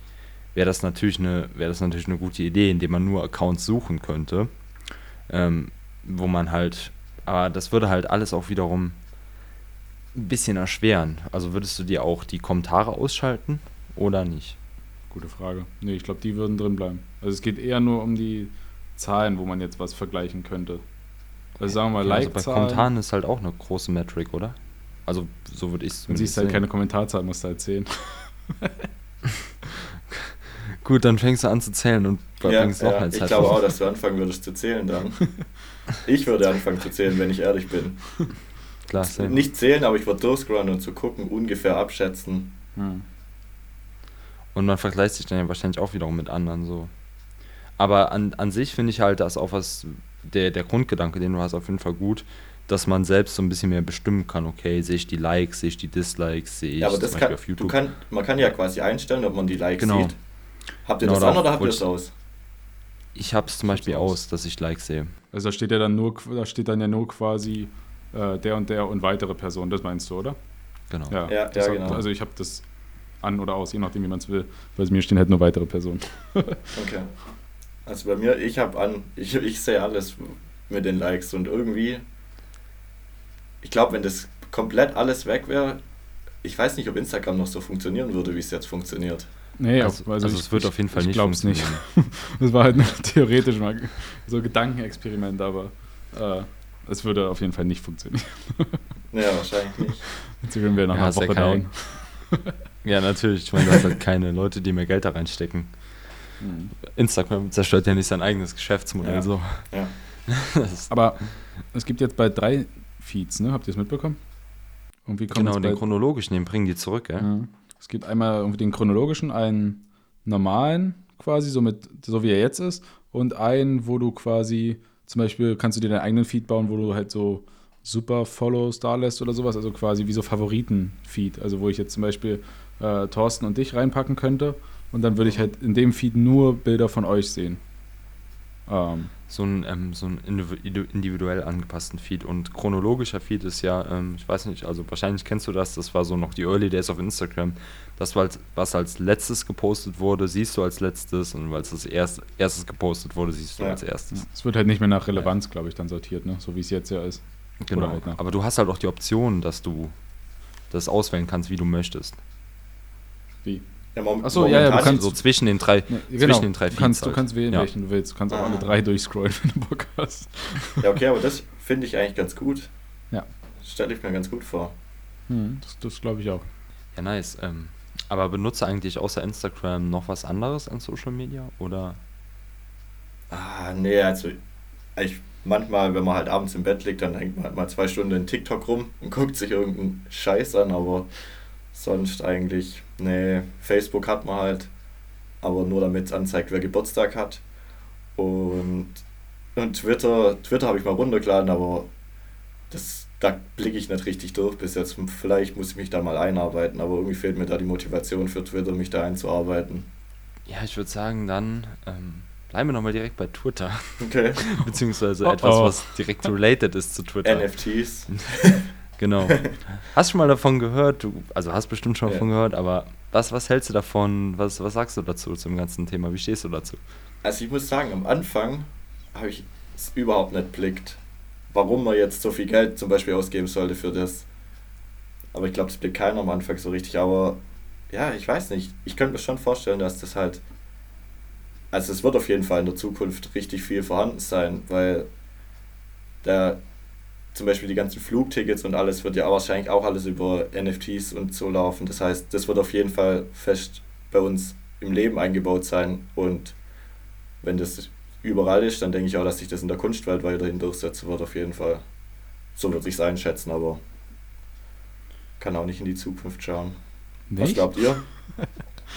Wäre das, natürlich eine, wär das natürlich eine gute Idee, indem man nur Accounts suchen könnte, ähm, wo man halt aber das würde halt alles auch wiederum ein bisschen erschweren. Also würdest du dir auch die Kommentare ausschalten oder nicht? Gute Frage. Nee, ich glaube, die würden drin bleiben. Also es geht eher nur um die Zahlen, wo man jetzt was vergleichen könnte. Also sagen wir mal, like also bei Kommentaren ist halt auch eine große Metrik, oder? Also so würde ich es Du siehst halt keine Kommentarzahl, musst du halt zählen. Gut, dann fängst du an zu zählen und ja, bringst noch ja, Ich glaube auch, dass du anfangen würdest zu zählen dann. Ich würde anfangen zu zählen, wenn ich ehrlich bin. Klar, Nicht zählen, aber ich würde durchscrollen und zu gucken, ungefähr abschätzen. Hm. Und man vergleicht sich dann ja wahrscheinlich auch wiederum mit anderen so. Aber an, an sich finde ich halt, dass auch was, der, der Grundgedanke, den du hast, auf jeden Fall gut, dass man selbst so ein bisschen mehr bestimmen kann, okay, sehe ich die Likes, sehe ich die Dislikes, sehe ich ja, aber das kann, auf YouTube. Du kann, man kann ja quasi einstellen, ob man die Likes genau. sieht. Habt ihr genau, das an oder habt ihr das aus? Ich habe es zum Beispiel aus, dass ich Likes sehe. Also da steht ja dann nur, da steht dann ja nur quasi äh, der und der und weitere Personen, das meinst du, oder? Genau. Ja, ja, ja genau. Also ich habe das an oder aus, je nachdem, wie man es will. Bei mir stehen halt nur weitere Personen. okay. Also bei mir, ich habe an, ich, ich sehe alles mit den Likes und irgendwie, ich glaube, wenn das komplett alles weg wäre, ich weiß nicht, ob Instagram noch so funktionieren würde, wie es jetzt funktioniert. Nee, also, also, also es wird auf jeden Fall ich nicht funktionieren. Nicht. das war halt theoretisch mal so ein Gedankenexperiment, aber äh, es würde auf jeden Fall nicht funktionieren. ja, wahrscheinlich nicht. Jetzt sind wir nach ja, einer Woche ja down. ja, natürlich. Ich meine, du hast halt keine Leute, die mehr Geld da reinstecken. Mhm. Instagram zerstört ja nicht sein eigenes Geschäftsmodell ja. so. Ja. Aber es gibt jetzt bald drei Feeds, ne? Habt ihr es mitbekommen? genau, den chronologischen, den bringen die zurück, gell? Ja. Es gibt einmal irgendwie den chronologischen, einen normalen quasi, so, mit, so wie er jetzt ist, und einen, wo du quasi, zum Beispiel kannst du dir deinen eigenen Feed bauen, wo du halt so super Follows da lässt oder sowas, also quasi wie so Favoriten-Feed, also wo ich jetzt zum Beispiel äh, Thorsten und dich reinpacken könnte und dann würde ich halt in dem Feed nur Bilder von euch sehen. Ähm, so ein, ähm, so ein individuell angepassten Feed. Und chronologischer Feed ist ja, ähm, ich weiß nicht, also wahrscheinlich kennst du das, das war so noch die Early Days auf Instagram. Das, war, was als letztes gepostet wurde, siehst du als letztes und weil es als erst, erstes gepostet wurde, siehst du ja. als erstes. Es wird halt nicht mehr nach Relevanz, glaube ich, dann sortiert, ne? so wie es jetzt ja ist. Genau, halt aber du hast halt auch die Option, dass du das auswählen kannst, wie du möchtest. Wie? Ja, Achso, ja, ja, du kannst so zwischen den drei, ja, genau. zwischen den drei du kannst, halt. du kannst wählen, ja. welchen du willst. Du kannst auch ah. alle drei durchscrollen, wenn du Bock hast. Ja, okay, aber das finde ich eigentlich ganz gut. Ja. Stelle ich mir ganz gut vor. Hm, das das glaube ich auch. Ja, nice. Ähm, aber benutze eigentlich außer Instagram noch was anderes an Social Media? Oder? Ah, nee, also ich, manchmal, wenn man halt abends im Bett liegt, dann hängt man halt mal zwei Stunden in TikTok rum und guckt sich irgendeinen Scheiß an, aber sonst eigentlich Nee, Facebook hat man halt, aber nur damit es anzeigt, wer Geburtstag hat. Und, und Twitter, Twitter habe ich mal runtergeladen, aber das, da blicke ich nicht richtig durch bis jetzt. Vielleicht muss ich mich da mal einarbeiten, aber irgendwie fehlt mir da die Motivation für Twitter, mich da einzuarbeiten. Ja, ich würde sagen, dann ähm, bleiben wir nochmal direkt bei Twitter. Okay. Beziehungsweise oh, etwas, oh. was direkt related ist zu Twitter. NFTs. Genau. hast du schon mal davon gehört? Du, also hast bestimmt schon ja. davon gehört, aber was, was hältst du davon? Was, was sagst du dazu, zum ganzen Thema? Wie stehst du dazu? Also ich muss sagen, am Anfang habe ich es überhaupt nicht blickt, warum man jetzt so viel Geld zum Beispiel ausgeben sollte für das. Aber ich glaube, das blickt keiner am Anfang so richtig. Aber ja, ich weiß nicht. Ich könnte mir schon vorstellen, dass das halt. Also es wird auf jeden Fall in der Zukunft richtig viel vorhanden sein, weil der zum Beispiel die ganzen Flugtickets und alles wird ja wahrscheinlich auch alles über NFTs und so laufen. Das heißt, das wird auf jeden Fall fest bei uns im Leben eingebaut sein. Und wenn das überall ist, dann denke ich auch, dass sich das in der Kunstwelt weiterhin durchsetzen wird, auf jeden Fall. So würde ich es einschätzen, aber kann auch nicht in die Zukunft schauen. Nicht? Was glaubt ihr?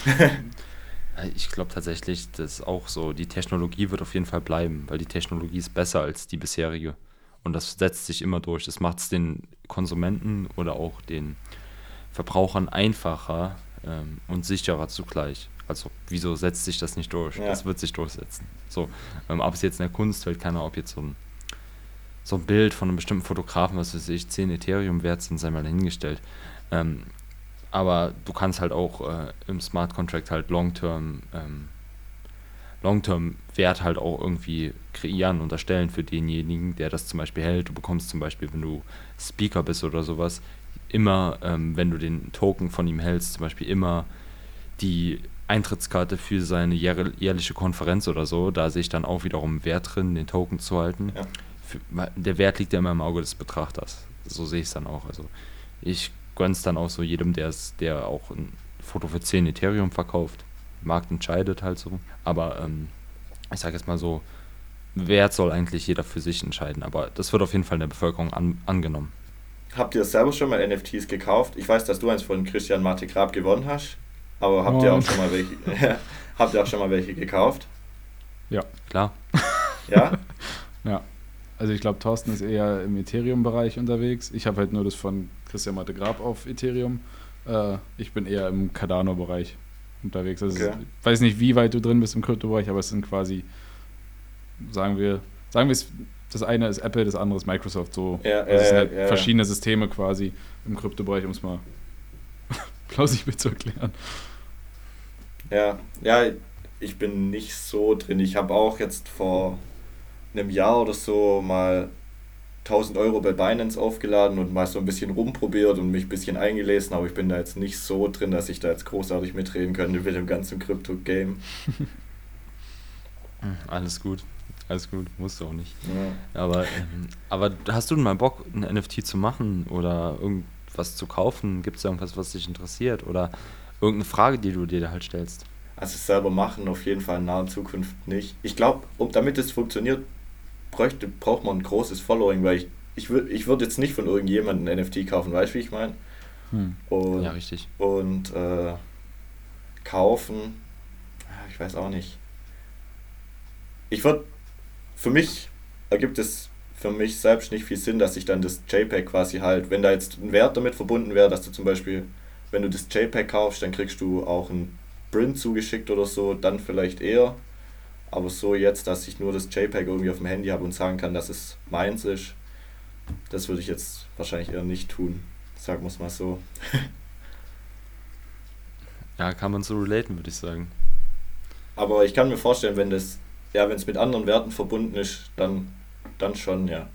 ich glaube tatsächlich, dass auch so, die Technologie wird auf jeden Fall bleiben, weil die Technologie ist besser als die bisherige. Und das setzt sich immer durch. Das macht es den Konsumenten oder auch den Verbrauchern einfacher ähm, und sicherer zugleich. Also wieso setzt sich das nicht durch? Ja. Das wird sich durchsetzen. So, ähm, ob es jetzt in der Kunstwelt, keine Ahnung, ob jetzt so ein, so ein Bild von einem bestimmten Fotografen, was weiß ich, 10 Ethereum wert sind, sei mal dahingestellt. Ähm, aber du kannst halt auch äh, im Smart Contract halt Long-Term ähm, Long-Term-Wert halt auch irgendwie kreieren und erstellen für denjenigen, der das zum Beispiel hält. Du bekommst zum Beispiel, wenn du Speaker bist oder sowas, immer, ähm, wenn du den Token von ihm hältst, zum Beispiel immer die Eintrittskarte für seine jährliche Konferenz oder so. Da sehe ich dann auch wiederum Wert drin, den Token zu halten. Ja. Für, der Wert liegt ja immer im Auge des Betrachters. So sehe ich es dann auch. Also ich gönne es dann auch so jedem, der auch ein Foto für 10 Ethereum verkauft Markt entscheidet halt so. Aber ähm, ich sage jetzt mal so, Wert soll eigentlich jeder für sich entscheiden. Aber das wird auf jeden Fall in der Bevölkerung an, angenommen. Habt ihr selber schon mal NFTs gekauft? Ich weiß, dass du eins von Christian Marte Grab gewonnen hast. Aber habt oh. ihr auch schon mal welche, habt ihr auch schon mal welche gekauft? Ja. Klar. Ja? ja. Also ich glaube, Thorsten ist eher im Ethereum-Bereich unterwegs. Ich habe halt nur das von Christian Marte Grab auf Ethereum. Äh, ich bin eher im Cardano-Bereich unterwegs. Also okay. ich weiß nicht, wie weit du drin bist im Kryptobereich, aber es sind quasi, sagen wir, sagen wir es, das eine ist Apple, das andere ist Microsoft. So, ja, also es sind halt ja, verschiedene Systeme quasi im Kryptobereich, um es mal plausibel zu erklären. Ja, ja, ich bin nicht so drin. Ich habe auch jetzt vor einem Jahr oder so mal 1000 Euro bei Binance aufgeladen und mal so ein bisschen rumprobiert und mich ein bisschen eingelesen, aber ich bin da jetzt nicht so drin, dass ich da jetzt großartig mitreden könnte mit dem ganzen Crypto-Game. Hm, alles gut, alles gut, musst du auch nicht. Ja. Aber, ähm, aber hast du denn mal Bock, ein NFT zu machen oder irgendwas zu kaufen? Gibt es irgendwas, was dich interessiert oder irgendeine Frage, die du dir da halt stellst? Also selber machen auf jeden Fall in naher Zukunft nicht. Ich glaube, um, damit es funktioniert, bräuchte, braucht man ein großes Following, weil ich, ich würde ich würd jetzt nicht von irgendjemandem ein NFT kaufen, weißt du, wie ich meine? Hm. ja, richtig. Und äh, kaufen, ich weiß auch nicht. Ich würde, für mich ergibt es für mich selbst nicht viel Sinn, dass ich dann das JPEG quasi halt, wenn da jetzt ein Wert damit verbunden wäre, dass du zum Beispiel, wenn du das JPEG kaufst, dann kriegst du auch ein Print zugeschickt oder so, dann vielleicht eher. Aber so jetzt, dass ich nur das JPEG irgendwie auf dem Handy habe und sagen kann, dass es meins ist, das würde ich jetzt wahrscheinlich eher nicht tun. Sagen wir es mal so. ja, kann man so relaten, würde ich sagen. Aber ich kann mir vorstellen, wenn das, ja, wenn es mit anderen Werten verbunden ist, dann, dann schon, ja.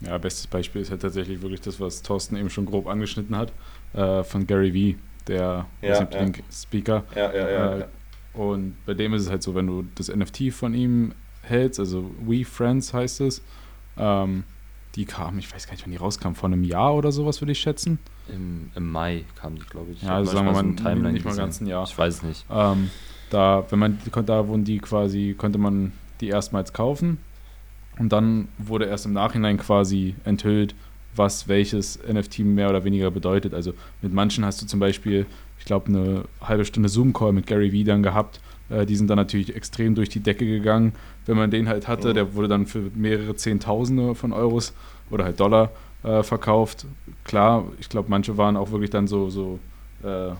Ja, bestes Beispiel ist halt tatsächlich wirklich das, was Thorsten eben schon grob angeschnitten hat, äh, von Gary Vee, der ja, ja. Speaker. Ja, ja, ja, äh, und bei dem ist es halt so, wenn du das NFT von ihm hältst, also We Friends heißt es, ähm, die kam, ich weiß gar nicht, wann die rauskam, vor einem Jahr oder sowas würde ich schätzen. Im, im Mai kam die, glaube ich. Ja, also sagen wir mal, Timeline nicht mal ganz ein Jahr. Ich weiß es nicht. Ähm, da, wenn man, da wurden die quasi, konnte man die erstmals kaufen und dann wurde erst im Nachhinein quasi enthüllt, was welches NFT mehr oder weniger bedeutet. Also mit manchen hast du zum Beispiel ich glaube, eine halbe Stunde Zoom-Call mit Gary Vee dann gehabt. Äh, die sind dann natürlich extrem durch die Decke gegangen. Wenn man den halt hatte, oh. der wurde dann für mehrere Zehntausende von Euros oder halt Dollar äh, verkauft. Klar, ich glaube, manche waren auch wirklich dann so, so äh,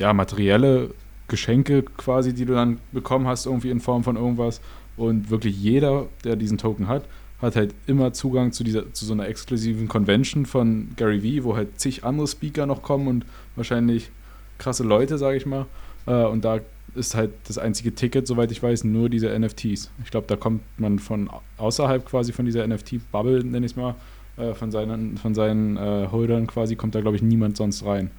ja, materielle Geschenke quasi, die du dann bekommen hast, irgendwie in Form von irgendwas. Und wirklich jeder, der diesen Token hat, hat halt immer Zugang zu dieser zu so einer exklusiven Convention von Gary Vee, wo halt zig andere Speaker noch kommen und wahrscheinlich krasse Leute, sage ich mal. Äh, und da ist halt das einzige Ticket, soweit ich weiß, nur diese NFTs. Ich glaube, da kommt man von außerhalb quasi von dieser NFT-Bubble, nenne ich es mal, äh, von seinen, von seinen äh, Holdern quasi, kommt da, glaube ich, niemand sonst rein.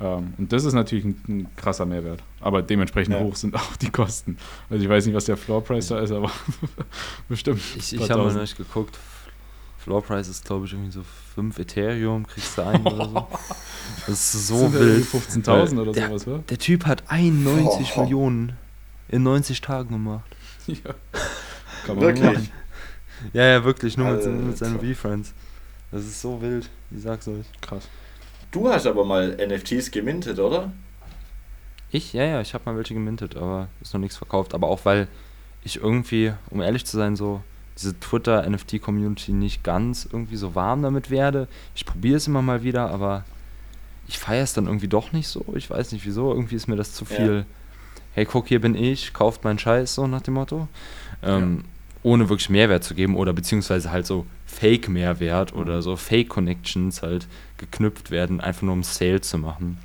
Ähm, und das ist natürlich ein, ein, krasser Mehrwert. Aber dementsprechend ja. hoch sind auch die Kosten. Also ich weiß nicht, was der Floorprice da ist, aber bestimmt. Ich, ich habe mal nicht geguckt. Floorprice ist, glaube ich, irgendwie so 5 Ethereum, kriegst du ein oder so. Das ist so das wild. 15.000 oder der, sowas, oder? Der Typ hat 91 oh. Millionen in 90 Tagen gemacht. Ja. Kann man wirklich? Machen. Ja, ja, wirklich, nur mit, mit seinen V-Friends. Das ist so wild, ich sag's euch. Krass. Du hast aber mal NFTs gemintet, oder? Ich? Ja, ja, ich habe mal welche gemintet, aber ist noch nichts verkauft. Aber auch weil ich irgendwie, um ehrlich zu sein, so diese Twitter-NFT-Community nicht ganz irgendwie so warm damit werde. Ich probiere es immer mal wieder, aber ich feiere es dann irgendwie doch nicht so. Ich weiß nicht wieso. Irgendwie ist mir das zu viel. Ja. Hey, guck, hier bin ich, kauft meinen Scheiß, so nach dem Motto. Ähm, ja. Ohne wirklich Mehrwert zu geben oder beziehungsweise halt so Fake-Mehrwert mhm. oder so Fake-Connections halt geknüpft werden, einfach nur um Sale zu machen.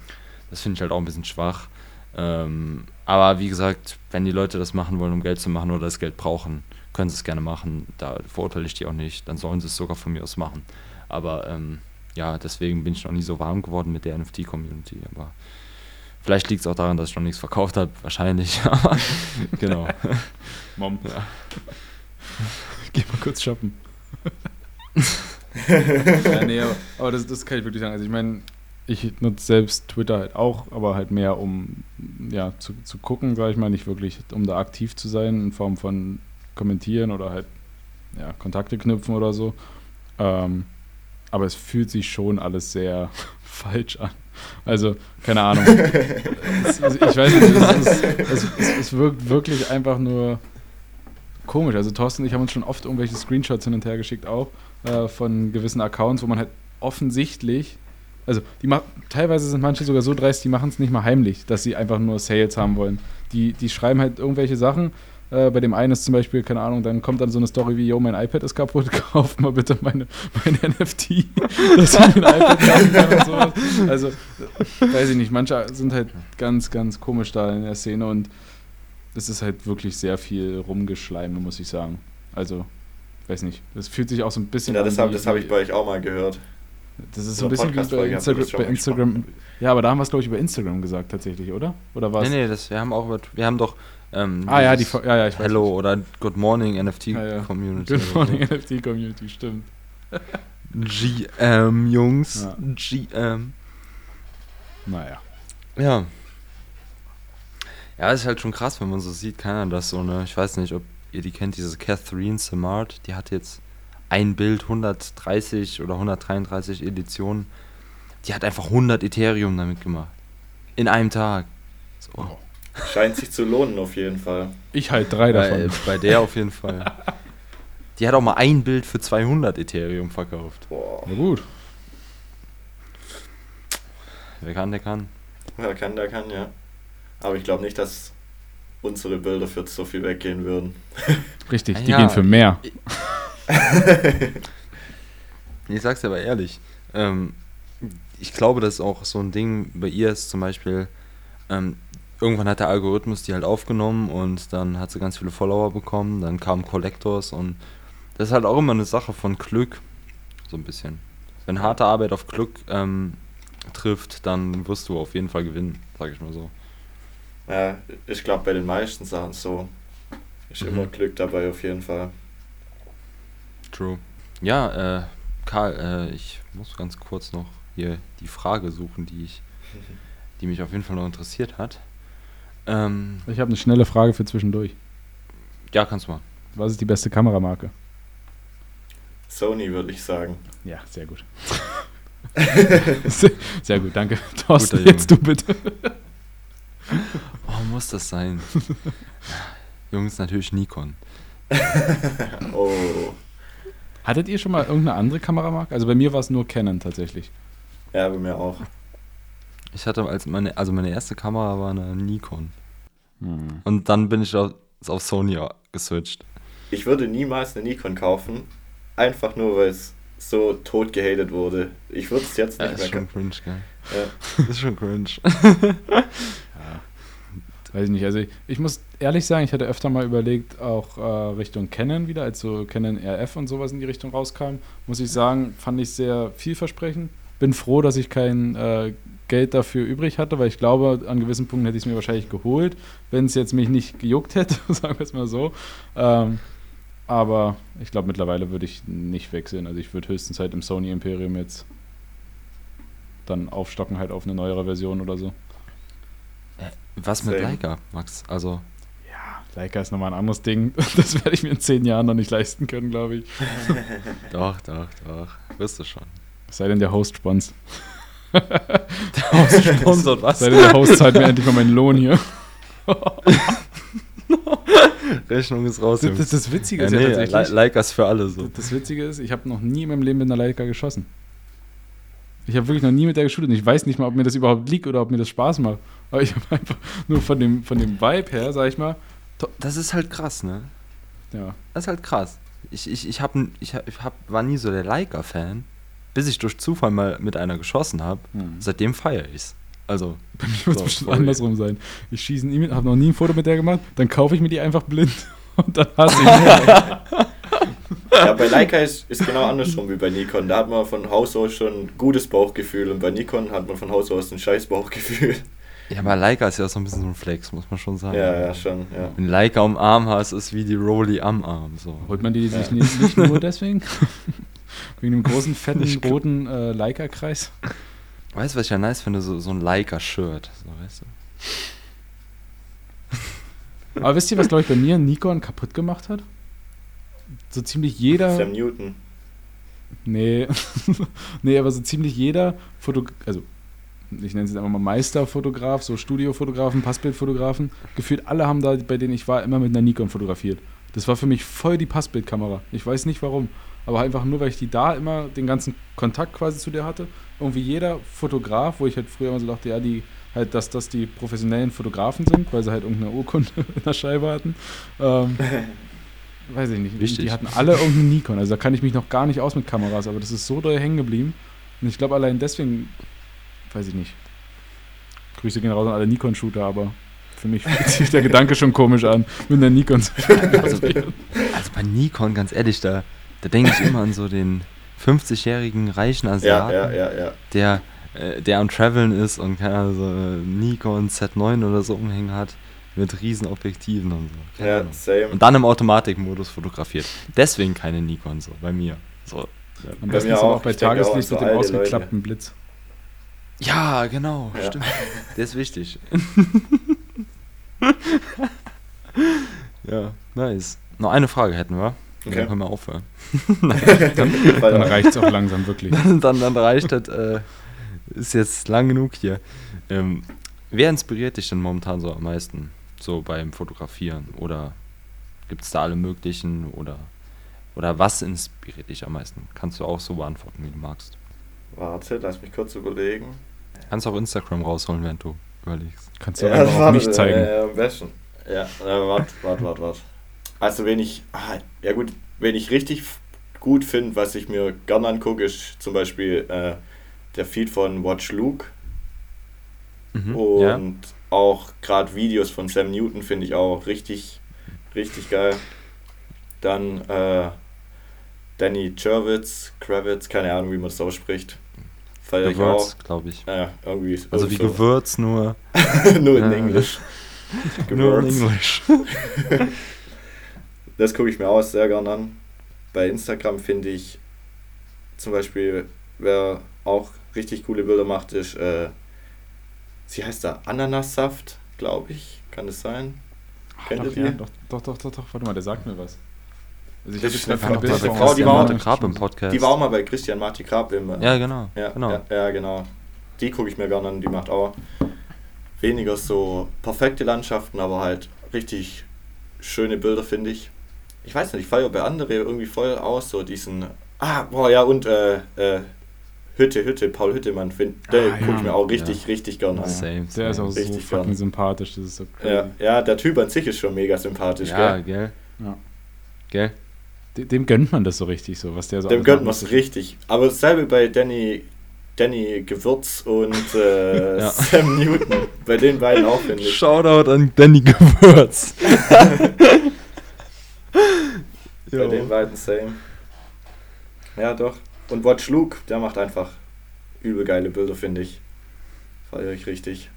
Das finde ich halt auch ein bisschen schwach. Ähm, aber wie gesagt, wenn die Leute das machen wollen, um Geld zu machen oder das Geld brauchen, können sie es gerne machen. Da verurteile ich die auch nicht. Dann sollen sie es sogar von mir aus machen. Aber ähm, ja, deswegen bin ich noch nie so warm geworden mit der NFT-Community. Aber vielleicht liegt es auch daran, dass ich noch nichts verkauft habe. Wahrscheinlich. Aber genau. Mom. Ja. Geh mal kurz shoppen. ja, nee, aber, aber das, das, kann ich wirklich sagen. Also ich meine, ich nutze selbst Twitter halt auch, aber halt mehr um ja, zu, zu gucken, sage ich mal, nicht wirklich, um da aktiv zu sein in Form von kommentieren oder halt ja, Kontakte knüpfen oder so. Ähm, aber es fühlt sich schon alles sehr falsch an. Also, keine Ahnung. es, ich weiß nicht, es, es, es, wirkt wirklich einfach nur komisch. Also, Thorsten und ich haben uns schon oft irgendwelche Screenshots hin und her geschickt, auch äh, von gewissen Accounts, wo man halt offensichtlich, also die teilweise sind manche sogar so dreist, die machen es nicht mal heimlich, dass sie einfach nur Sales haben wollen. Die, die schreiben halt irgendwelche Sachen Äh, bei dem einen ist zum Beispiel, keine Ahnung, dann kommt dann so eine Story wie, yo, mein iPad ist kaputt, kauft mal bitte meine, meine NFT, dass ich ein iPad kaufen kann und sowas. Also, weiß ich nicht, manche sind halt ganz, ganz komisch da in der Szene und es ist halt wirklich sehr viel rumgeschleime, muss ich sagen. Also, weiß nicht, das fühlt sich auch so ein bisschen Ja, das habe hab ich bei euch auch mal gehört. Das ist so ein bisschen wie bei, Insta bei Instagram. Ja, aber da haben wir es, glaube ich, über Instagram gesagt tatsächlich, oder? Oder was? Nee, nee, das, wir haben auch wir haben doch ähm, ah ja, die, ja, ja, ich weiß Hello oder Good Morning NFT ja, ja. Community. Good Morning so. NFT Community, stimmt. GM, Jungs. Ja. GM. Naja. Ja. Ja, ist halt schon krass, wenn man so sieht, keiner das so, ne? Ich weiß nicht, ob ihr die kennt, diese Catherine Smart, die hat jetzt ein Bild 130 oder 133 Editionen. Die hat einfach 100 Ethereum damit gemacht. In einem Tag. So. Oh. Scheint sich zu lohnen auf jeden Fall. Ich halt drei davon. Bei, bei der auf jeden Fall. Die hat auch mal ein Bild für 200 Ethereum verkauft. Boah. Na gut. Wer kann, der kann. Wer kann, der kann, ja. Aber ich glaube nicht, dass unsere Bilder für so viel weggehen würden. Richtig, die ja, gehen für mehr. ich sag's aber ehrlich. Ähm, ich glaube, dass auch so ein Ding bei ihr ist zum Beispiel, ähm, irgendwann hat der Algorithmus die halt aufgenommen und dann hat sie ganz viele Follower bekommen, dann kamen Collectors und das ist halt auch immer eine Sache von Glück, so ein bisschen. Wenn harte Arbeit auf Glück ähm, trifft, dann wirst du auf jeden Fall gewinnen, sag ich mal so. Ja, ich glaube bei den meisten Sachen so. Ist mhm. immer Glück dabei auf jeden Fall. True. Ja, äh, Karl, äh, ich muss ganz kurz noch hier die Frage suchen, die ich, die mich auf jeden Fall noch interessiert hat. Ähm, ich habe eine schnelle Frage für zwischendurch. Ja, kannst du mal. Was ist die beste Kameramarke? Sony, würde ich sagen. Ja, sehr gut. sehr, sehr, gut, danke. Thorsten, jetzt du bitte. oh, muss das sein? Jungs, natürlich Nikon. oh. Hattet ihr schon mal irgendeine andere Kameramarke? Also bei mir war es nur Canon tatsächlich. Ja, bei mir auch. Ich hatte als meine, also meine erste Kamera war eine Nikon. Hm. Und dann bin ich auf, auf Sony geswitcht. Ich würde niemals eine Nikon kaufen, einfach nur weil es so tot gehatet wurde. Ich würde es jetzt nicht ja, mehr ist schon cringe, gell? Ja. ist schon cringe. ja. Weiß ich nicht. Also ich, ich, muss ehrlich sagen, ich hatte öfter mal überlegt, auch äh, Richtung Canon wieder, als so Canon RF und sowas in die Richtung rauskam. Muss ich sagen, fand ich sehr vielversprechend. Bin froh, dass ich kein äh, Geld dafür übrig hatte, weil ich glaube, an gewissen Punkten hätte ich es mir wahrscheinlich geholt, wenn es jetzt mich nicht gejuckt hätte, sagen wir es mal so. Ähm, aber ich glaube, mittlerweile würde ich nicht wechseln. Also ich würde höchstens halt im Sony Imperium jetzt dann aufstocken halt auf eine neuere Version oder so. Äh, was mit Same. Leica, Max? Also. Ja, Leica ist nochmal ein anderes Ding. Das werde ich mir in zehn Jahren noch nicht leisten können, glaube ich. doch, doch, doch. Wirst du schon. Es sei denn, der Host sponsert. Der Host sponsert was? Sei denn, der zahlt mir endlich mal meinen Lohn hier. Rechnung ist raus. Das, das, das Witzige ist ja, nee, tatsächlich. Leicas für alle so. Das Witzige ist, ich habe noch nie in meinem Leben mit einer Leica geschossen. Ich habe wirklich noch nie mit der geschult und ich weiß nicht mal, ob mir das überhaupt liegt oder ob mir das Spaß macht. Aber ich habe einfach nur von dem, von dem Vibe her, sag ich mal. Das ist halt krass, ne? Ja. Das ist halt krass. Ich, ich, ich, hab, ich, hab, war nie so der Leica-Fan bis ich durch Zufall mal mit einer geschossen habe. Hm. Seitdem feiere ich es. Also. Bei mir wird es so, bestimmt andersrum sein. Ich schieße nie mit, habe noch nie ein Foto mit der gemacht, dann kaufe ich mir die einfach blind und dann hasse ich Ja, bei Leica ist, ist genau andersrum wie bei Nikon. Da hat man von Haus aus schon ein gutes Bauchgefühl und bei Nikon hat man von Haus aus ein scheiß Bauchgefühl. Ja, aber Leica ist ja so ein bisschen so ein Flex, muss man schon sagen. Ja, ja, schon, ja. Wenn Leica am Arm hast, ist wie die Rolli am Arm. So. Holt man die sich ja. nicht, nicht nur deswegen? Wegen dem großen, fetten, roten äh, Leica-Kreis. Weißt du, was ich ja nice finde? So, so ein Leica-Shirt. So, weißt du? Aber wisst ihr, was, glaube ich, bei mir Nikon kaputt gemacht hat? So ziemlich jeder. Sam Newton. Nee. nee, aber so ziemlich jeder Fotograf, also ich nenne es jetzt einfach mal Meisterfotograf, so Studiofotografen, Passbildfotografen, gefühlt alle haben da, bei denen ich war, immer mit einer Nikon fotografiert. Das war für mich voll die Passbildkamera. Ich weiß nicht warum aber einfach nur, weil ich die da immer den ganzen Kontakt quasi zu der hatte. Irgendwie jeder Fotograf, wo ich halt früher immer so dachte, ja, die halt, dass das die professionellen Fotografen sind, weil sie halt irgendeine Urkunde in der Scheibe hatten. Ähm, weiß ich nicht. Wichtig. Die hatten alle irgendeine Nikon. Also da kann ich mich noch gar nicht aus mit Kameras, aber das ist so doll hängen geblieben. Und ich glaube allein deswegen, weiß ich nicht. Grüße gehen raus an alle Nikon-Shooter, aber für mich fühlt sich der Gedanke schon komisch an, mit einer Nikon zu also, also bei Nikon, ganz ehrlich, da, da denke ich immer an so den 50-jährigen reichen Asiaten, ja, ja, ja, der, äh, der am Traveln ist und keine Ahnung, so Nikon Z9 oder so umhängen hat mit riesen Objektiven und so. Ja, same. Und dann im Automatikmodus fotografiert. Deswegen keine Nikon so, bei mir. So. Ja, am besten ist auch, auch bei Tageslicht mit dem ausgeklappten Leute. Blitz. Ja, genau, ja. stimmt. Der ist wichtig. ja, nice. Noch eine Frage hätten wir. Okay. Dann können wir aufhören. dann dann reicht es auch langsam wirklich. Dann, dann, dann reicht das, äh, ist jetzt lang genug hier. Ähm, wer inspiriert dich denn momentan so am meisten? So beim Fotografieren? Oder gibt es da alle möglichen? Oder, oder was inspiriert dich am meisten? Kannst du auch so beantworten, wie du magst. Warte, lass mich kurz überlegen. Kannst auch Instagram rausholen, wenn du überlegst. Kannst du ja, einfach auf mich zeigen. Ja, am besten. Ja, warte, warte, warte, warte. Also wenn ich, ah, ja gut, wenn ich richtig gut finde, was ich mir gerne angucke, ist zum Beispiel äh, der Feed von Watch Luke. Mhm, und ja. auch gerade Videos von Sam Newton finde ich auch richtig, richtig geil. Dann äh, Danny Cherwitz, Kravitz, keine Ahnung, wie man das ausspricht. Feier Gewürz, glaube ich. Ja, irgendwie. Also wie so. Gewürz, nur. nur in Englisch. nur in Englisch. das gucke ich mir auch sehr gerne an. Bei Instagram finde ich zum Beispiel, wer auch richtig coole Bilder macht, ist, äh, sie heißt da Ananassaft, glaube ich. Kann das sein? Kennt ihr die? Ja, doch, doch, doch, doch, doch, warte mal, der sagt mir was. Also ich habe jetzt eine Frau, die war, Krab im Podcast. die war auch mal bei Christian Marti Krab im. Ja, genau. Ja, genau. Ja, ja, genau. Die gucke ich mir gerne an, die macht auch weniger so perfekte Landschaften, aber halt richtig schöne Bilder, finde ich. Ich weiß nicht, ich feiere bei anderen irgendwie voll aus, so diesen. Ah, boah, ja, und äh, äh, Hütte, Hütte, Paul Hüttemann, find, ah, der gucke ich mir auch richtig, ja. richtig gerne an. Same, Der ist auch richtig so fucking gern. sympathisch, das ist so crazy. Ja, ja, der Typ an sich ist schon mega sympathisch, ja, gell? gell? Ja. Gell? Dem gönnt man das so richtig, so was der so. Dem gönnt man es richtig. Aber dasselbe bei Danny, Danny Gewürz und äh, ja. Sam Newton. Bei den beiden auch, finde ich. Shoutout an Danny Gewürz. bei den beiden same. Ja, doch. Und Watch Luke, der macht einfach übel geile Bilder, finde ich. Feiere ich richtig.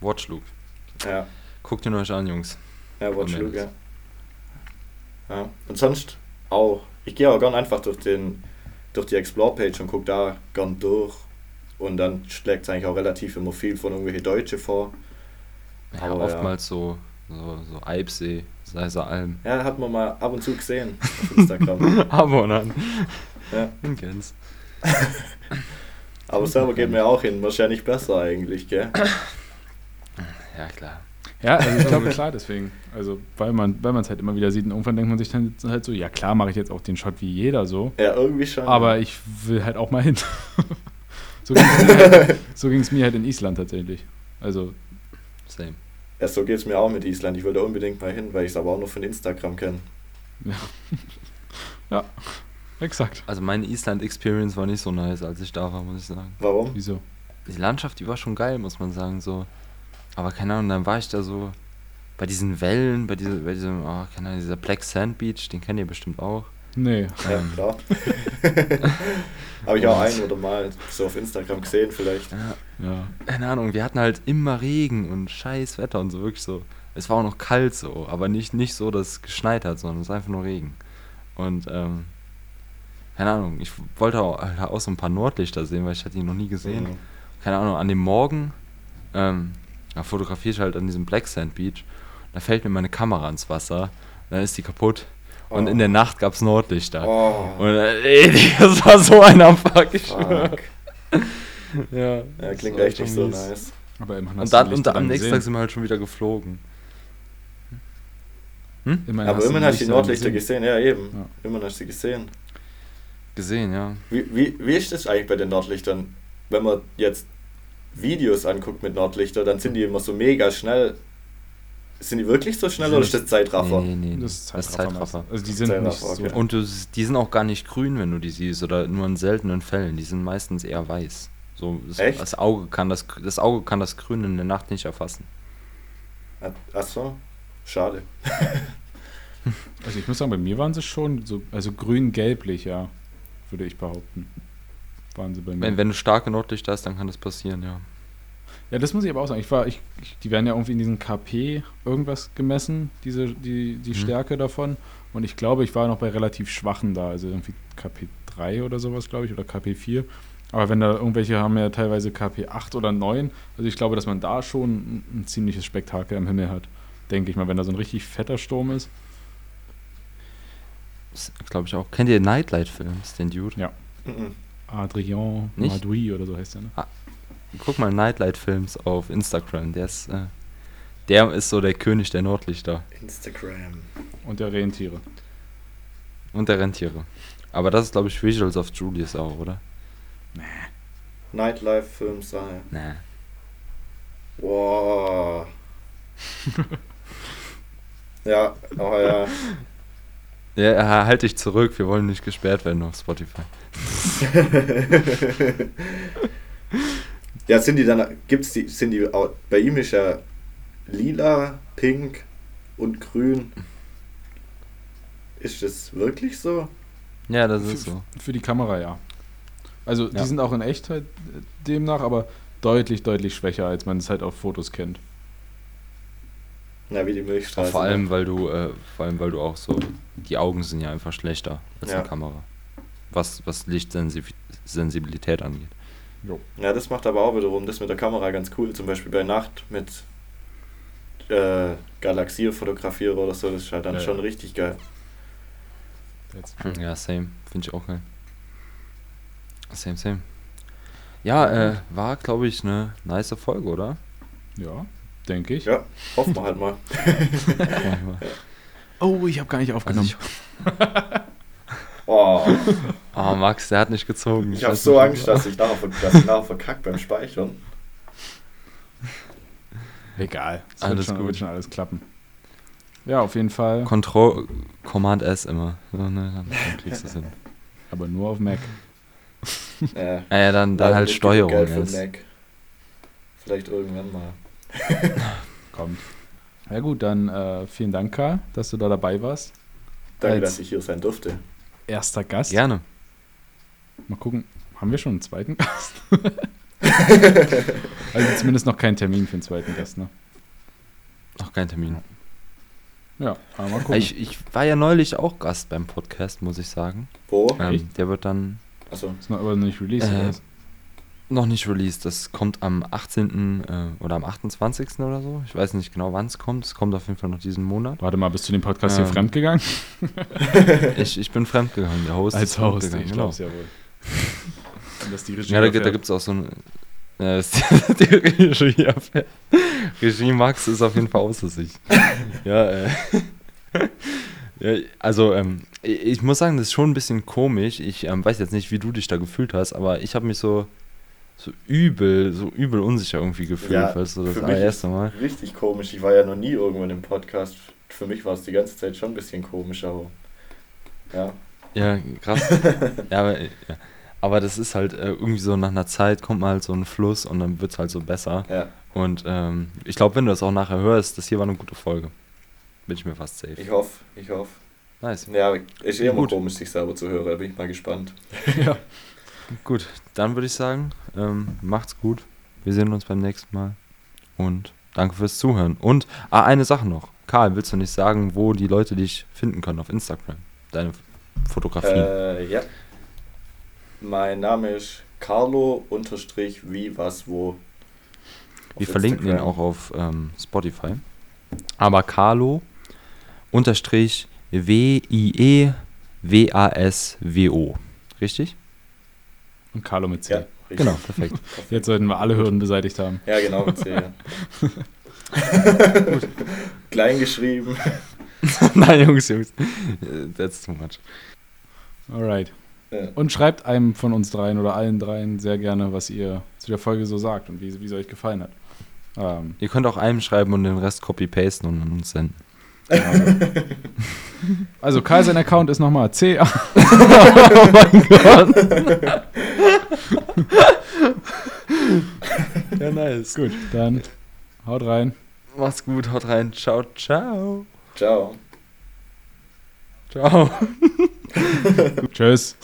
Watch Luke. Ja. Guckt ihn euch an, Jungs. Ja, Watch Luke, ja. Ja. Und sonst auch, ich gehe auch gern einfach durch, den, durch die Explore-Page und gucke da gern durch. Und dann schlägt es eigentlich auch relativ immer viel von irgendwelche Deutsche vor. Ja, Aber oftmals ja. so, so, so Eibsee, Seiser Alm. Ja, hat man mal ab und zu gesehen auf Instagram. Aber dann. Ja. Man kennt's. Aber selber geht mir auch hin, wahrscheinlich besser eigentlich, gell? Ja, klar. Ja, also ich glaube klar, deswegen. Also, weil man weil es halt immer wieder sieht und irgendwann denkt man sich dann halt so, ja klar, mache ich jetzt auch den Shot wie jeder so. Ja, irgendwie schon. Aber ich will halt auch mal hin. so ging es mir, halt, so mir halt in Island tatsächlich. Also. Same. Ja, so geht es mir auch mit Island. Ich wollte unbedingt mal hin, weil ich es aber auch nur von Instagram kenne. Ja. ja, exakt. Also meine Island-Experience war nicht so nice, als ich da war, muss ich sagen. Warum? Wieso? Die Landschaft, die war schon geil, muss man sagen. So aber keine Ahnung, dann war ich da so bei diesen Wellen, bei, dieser, bei diesem, oh, keine Ahnung, dieser Black Sand Beach, den kennt ihr bestimmt auch. Nee. Ja, ähm, klar. Habe ich auch ein oder mal so auf Instagram gesehen vielleicht. Ja, ja. Keine Ahnung, wir hatten halt immer Regen und scheiß Wetter und so, wirklich so. Es war auch noch kalt so, aber nicht, nicht so, dass es geschneit hat, sondern es war einfach nur Regen. Und, ähm, keine Ahnung, ich wollte auch, halt auch so ein paar Nordlichter sehen, weil ich hatte die noch nie gesehen. Mhm. Keine Ahnung, an dem Morgen, ähm, da fotografiere ich halt an diesem Black Sand Beach. Da fällt mir meine Kamera ins Wasser. Dann ist die kaputt. Oh. Und in der Nacht gab es Nordlichter. Oh. Und äh, ey, das war so ein Abfuck, ich schwör. ja, ja, klingt echt nicht so nice. Aber immerhin und dann, und am nächsten Tag sind wir halt schon wieder geflogen. Hm? Immerhin Aber immerhin hast du die Nordlichter gesehen. gesehen, ja eben. Ja. Immerhin hast du sie gesehen. Gesehen, ja. Wie, wie, wie ist das eigentlich bei den Nordlichtern, wenn man jetzt Videos anguckt mit Nordlichter, dann sind die immer so mega schnell. Sind die wirklich so schnell oder ist das Zeitraffer? Nee, nee, nee. Das ist Das ist Zeitraffer. Zeitraffer. Also die sind Zeitraffer, nicht so. okay. Und du, die sind auch gar nicht grün, wenn du die siehst, oder nur in seltenen Fällen. Die sind meistens eher weiß. So, das, Echt? das Auge kann das, das Auge kann das Grün in der Nacht nicht erfassen. Achso, schade. Also ich muss sagen, bei mir waren sie schon so, also grün-gelblich, ja, würde ich behaupten. Waren sie bei mir. Wenn, wenn du starke Nordlichter hast, dann kann das passieren, ja. Ja, das muss ich aber auch sagen. Ich war, ich, ich, die werden ja irgendwie in diesem KP irgendwas gemessen, diese, die, die Mhm. Stärke davon. Und ich glaube, ich war noch bei relativ schwachen da, also irgendwie KP 3 oder sowas, glaube ich, oder KP 4. Aber wenn da irgendwelche haben ja teilweise KP 8 oder 9, also ich glaube, dass man da schon ein, ein ziemliches Spektakel am Himmel hat. Denke ich mal, wenn da so ein richtig fetter Sturm ist. Glaube ich auch. Kennt ihr den Dude? Mhm. Adrien Nicht? Madoui oder so heißt der, ne? Guck mal Nightlight-Films auf Instagram. Der ist, äh, der ist so der König der Nordlichter Instagram. Und der Rentiere. und der Rentiere. Aber das ist, glaube ich, Visuals of Julius auch, oder? Nightlife-Film sei. Nee. Wow. ja, aber ja. Ja, halt dich zurück, wir wollen nicht gesperrt werden auf Spotify. ja, sind die dann, gibt's die, sind die, auch- bei ihm ist ja lila, pink und grün. Ist das wirklich so? Ja, das Für- ist so. Für die Kamera, ja. Also die Ja. sind auch in Echtheit äh, demnach, aber deutlich, deutlich schwächer, als man es halt auf Fotos kennt. Na, wie die Milchstraße. vor allem, weil du, äh, vor allem, weil du auch so, die Augen sind ja einfach schlechter als Ja. eine Kamera. Was, was Lichtsensibilität angeht. Ja, das macht aber auch wiederum das mit der Kamera ganz cool. Zum Beispiel bei Nacht mit äh, Galaxie fotografiere oder so. Das ist halt dann Ja, schon ja. richtig geil. Jetzt. Ja, same. Finde ich auch geil. Same, same. Ja, äh, war, glaube ich, eine nice Folge, oder? Ja, denke ich. Ja, hoffen wir halt mal. Oh, ich habe gar nicht Also aufgenommen. ich, Oh, oh, Max, der hat nicht gezogen. ich habe weiß so Angst, dass ich nachher, dass ich nachher verkackt beim Speichern. Egal. Es Alles wird schon, gut. wird schon alles klappen. Ja, auf jeden Fall. Control, Command S immer. So, ne, dann, dann kriegst du es hin. Aber nur auf Mac. Äh, Ah ja, dann, dann halt Steuerung Geld für jetzt. Mac. Vielleicht irgendwann mal. Kommt. Ja gut, dann äh, vielen Dank, Karl, dass du da dabei warst. Danke, Als- dass ich hier sein durfte. Erster Gast. Gerne. Mal gucken, haben wir schon einen zweiten Gast? also zumindest noch keinen Termin für einen zweiten Gast, ne? Noch kein Termin. Ja, aber mal gucken. Ich, ich war ja neulich auch Gast beim Podcast, muss ich sagen. Wo? Ähm, der wird dann Achso. ist noch aber nicht released, Äh? Noch nicht released. Das kommt am 18. Äh, oder am 28. oder so. Ich weiß nicht genau, wann es kommt. Es kommt auf jeden Fall noch diesen Monat. Warte mal, bist du dem Podcast hier ähm, fremdgegangen? Ich, ich bin fremdgegangen. Der Host Als Host, ich genau. glaub's ja wohl. Und dass die Regie Ja, da, gibt- da gibt es auch so ein. Ja, die Regie, Regie Max ist auf jeden Fall außer sich. ja, äh. ja, also, ähm, ich, ich muss sagen, das ist schon ein bisschen komisch. Ich ähm, weiß jetzt nicht, wie du dich da gefühlt hast, aber ich habe mich so, so übel, so übel unsicher irgendwie gefühlt, Ja, weißt du, das für mich allererste Mal. Richtig komisch. Ich war ja noch nie irgendwo in einem Podcast. Für mich war es die ganze Zeit schon ein bisschen komisch, aber. Ja. Ja, krass. ja, aber, ja. aber das ist halt äh, irgendwie so nach einer Zeit kommt mal halt so ein Fluss und dann wird es halt so besser. Ja. Und ähm, ich glaube, wenn du das auch nachher hörst, das hier war eine gute Folge. Bin ich mir fast safe. Ich hoffe, ich hoffe. Nice. Ja, ist eh immer komisch, sich selber zu hören. Da bin ich mal gespannt. ja. Gut, dann würde ich sagen, ähm, macht's gut. Wir sehen uns beim nächsten Mal. Und danke fürs Zuhören. Und ah, eine Sache noch. Karl, willst du nicht sagen, wo die Leute dich finden können auf Instagram? Deine Fotografie. Äh, ja. Mein Name ist Carlo unterstrich wie was wo. Wir verlinken ihn auch auf ähm, Spotify. Aber Carlo unterstrich W-I-E-W-A-S-W-O. Richtig? Und Carlo mit C. Ja. Genau, perfekt. Jetzt sollten wir alle Hürden beseitigt haben. Ja, genau, mit C. Ja. Klein geschrieben. Nein, Jungs, Jungs. That's too much. Alright. Ja. Und schreibt einem von uns dreien oder allen dreien sehr gerne, was ihr zu der Folge so sagt und wie, wie es euch gefallen hat. Ähm. Ihr könnt auch einem schreiben und den Rest copy-pasten und uns senden. Also Kai, sein Account ist nochmal C. oh mein Gott. ja, nice. Gut, dann haut rein. Mach's gut, haut rein. Ciao, ciao. Ciao. Ciao. Tschüss.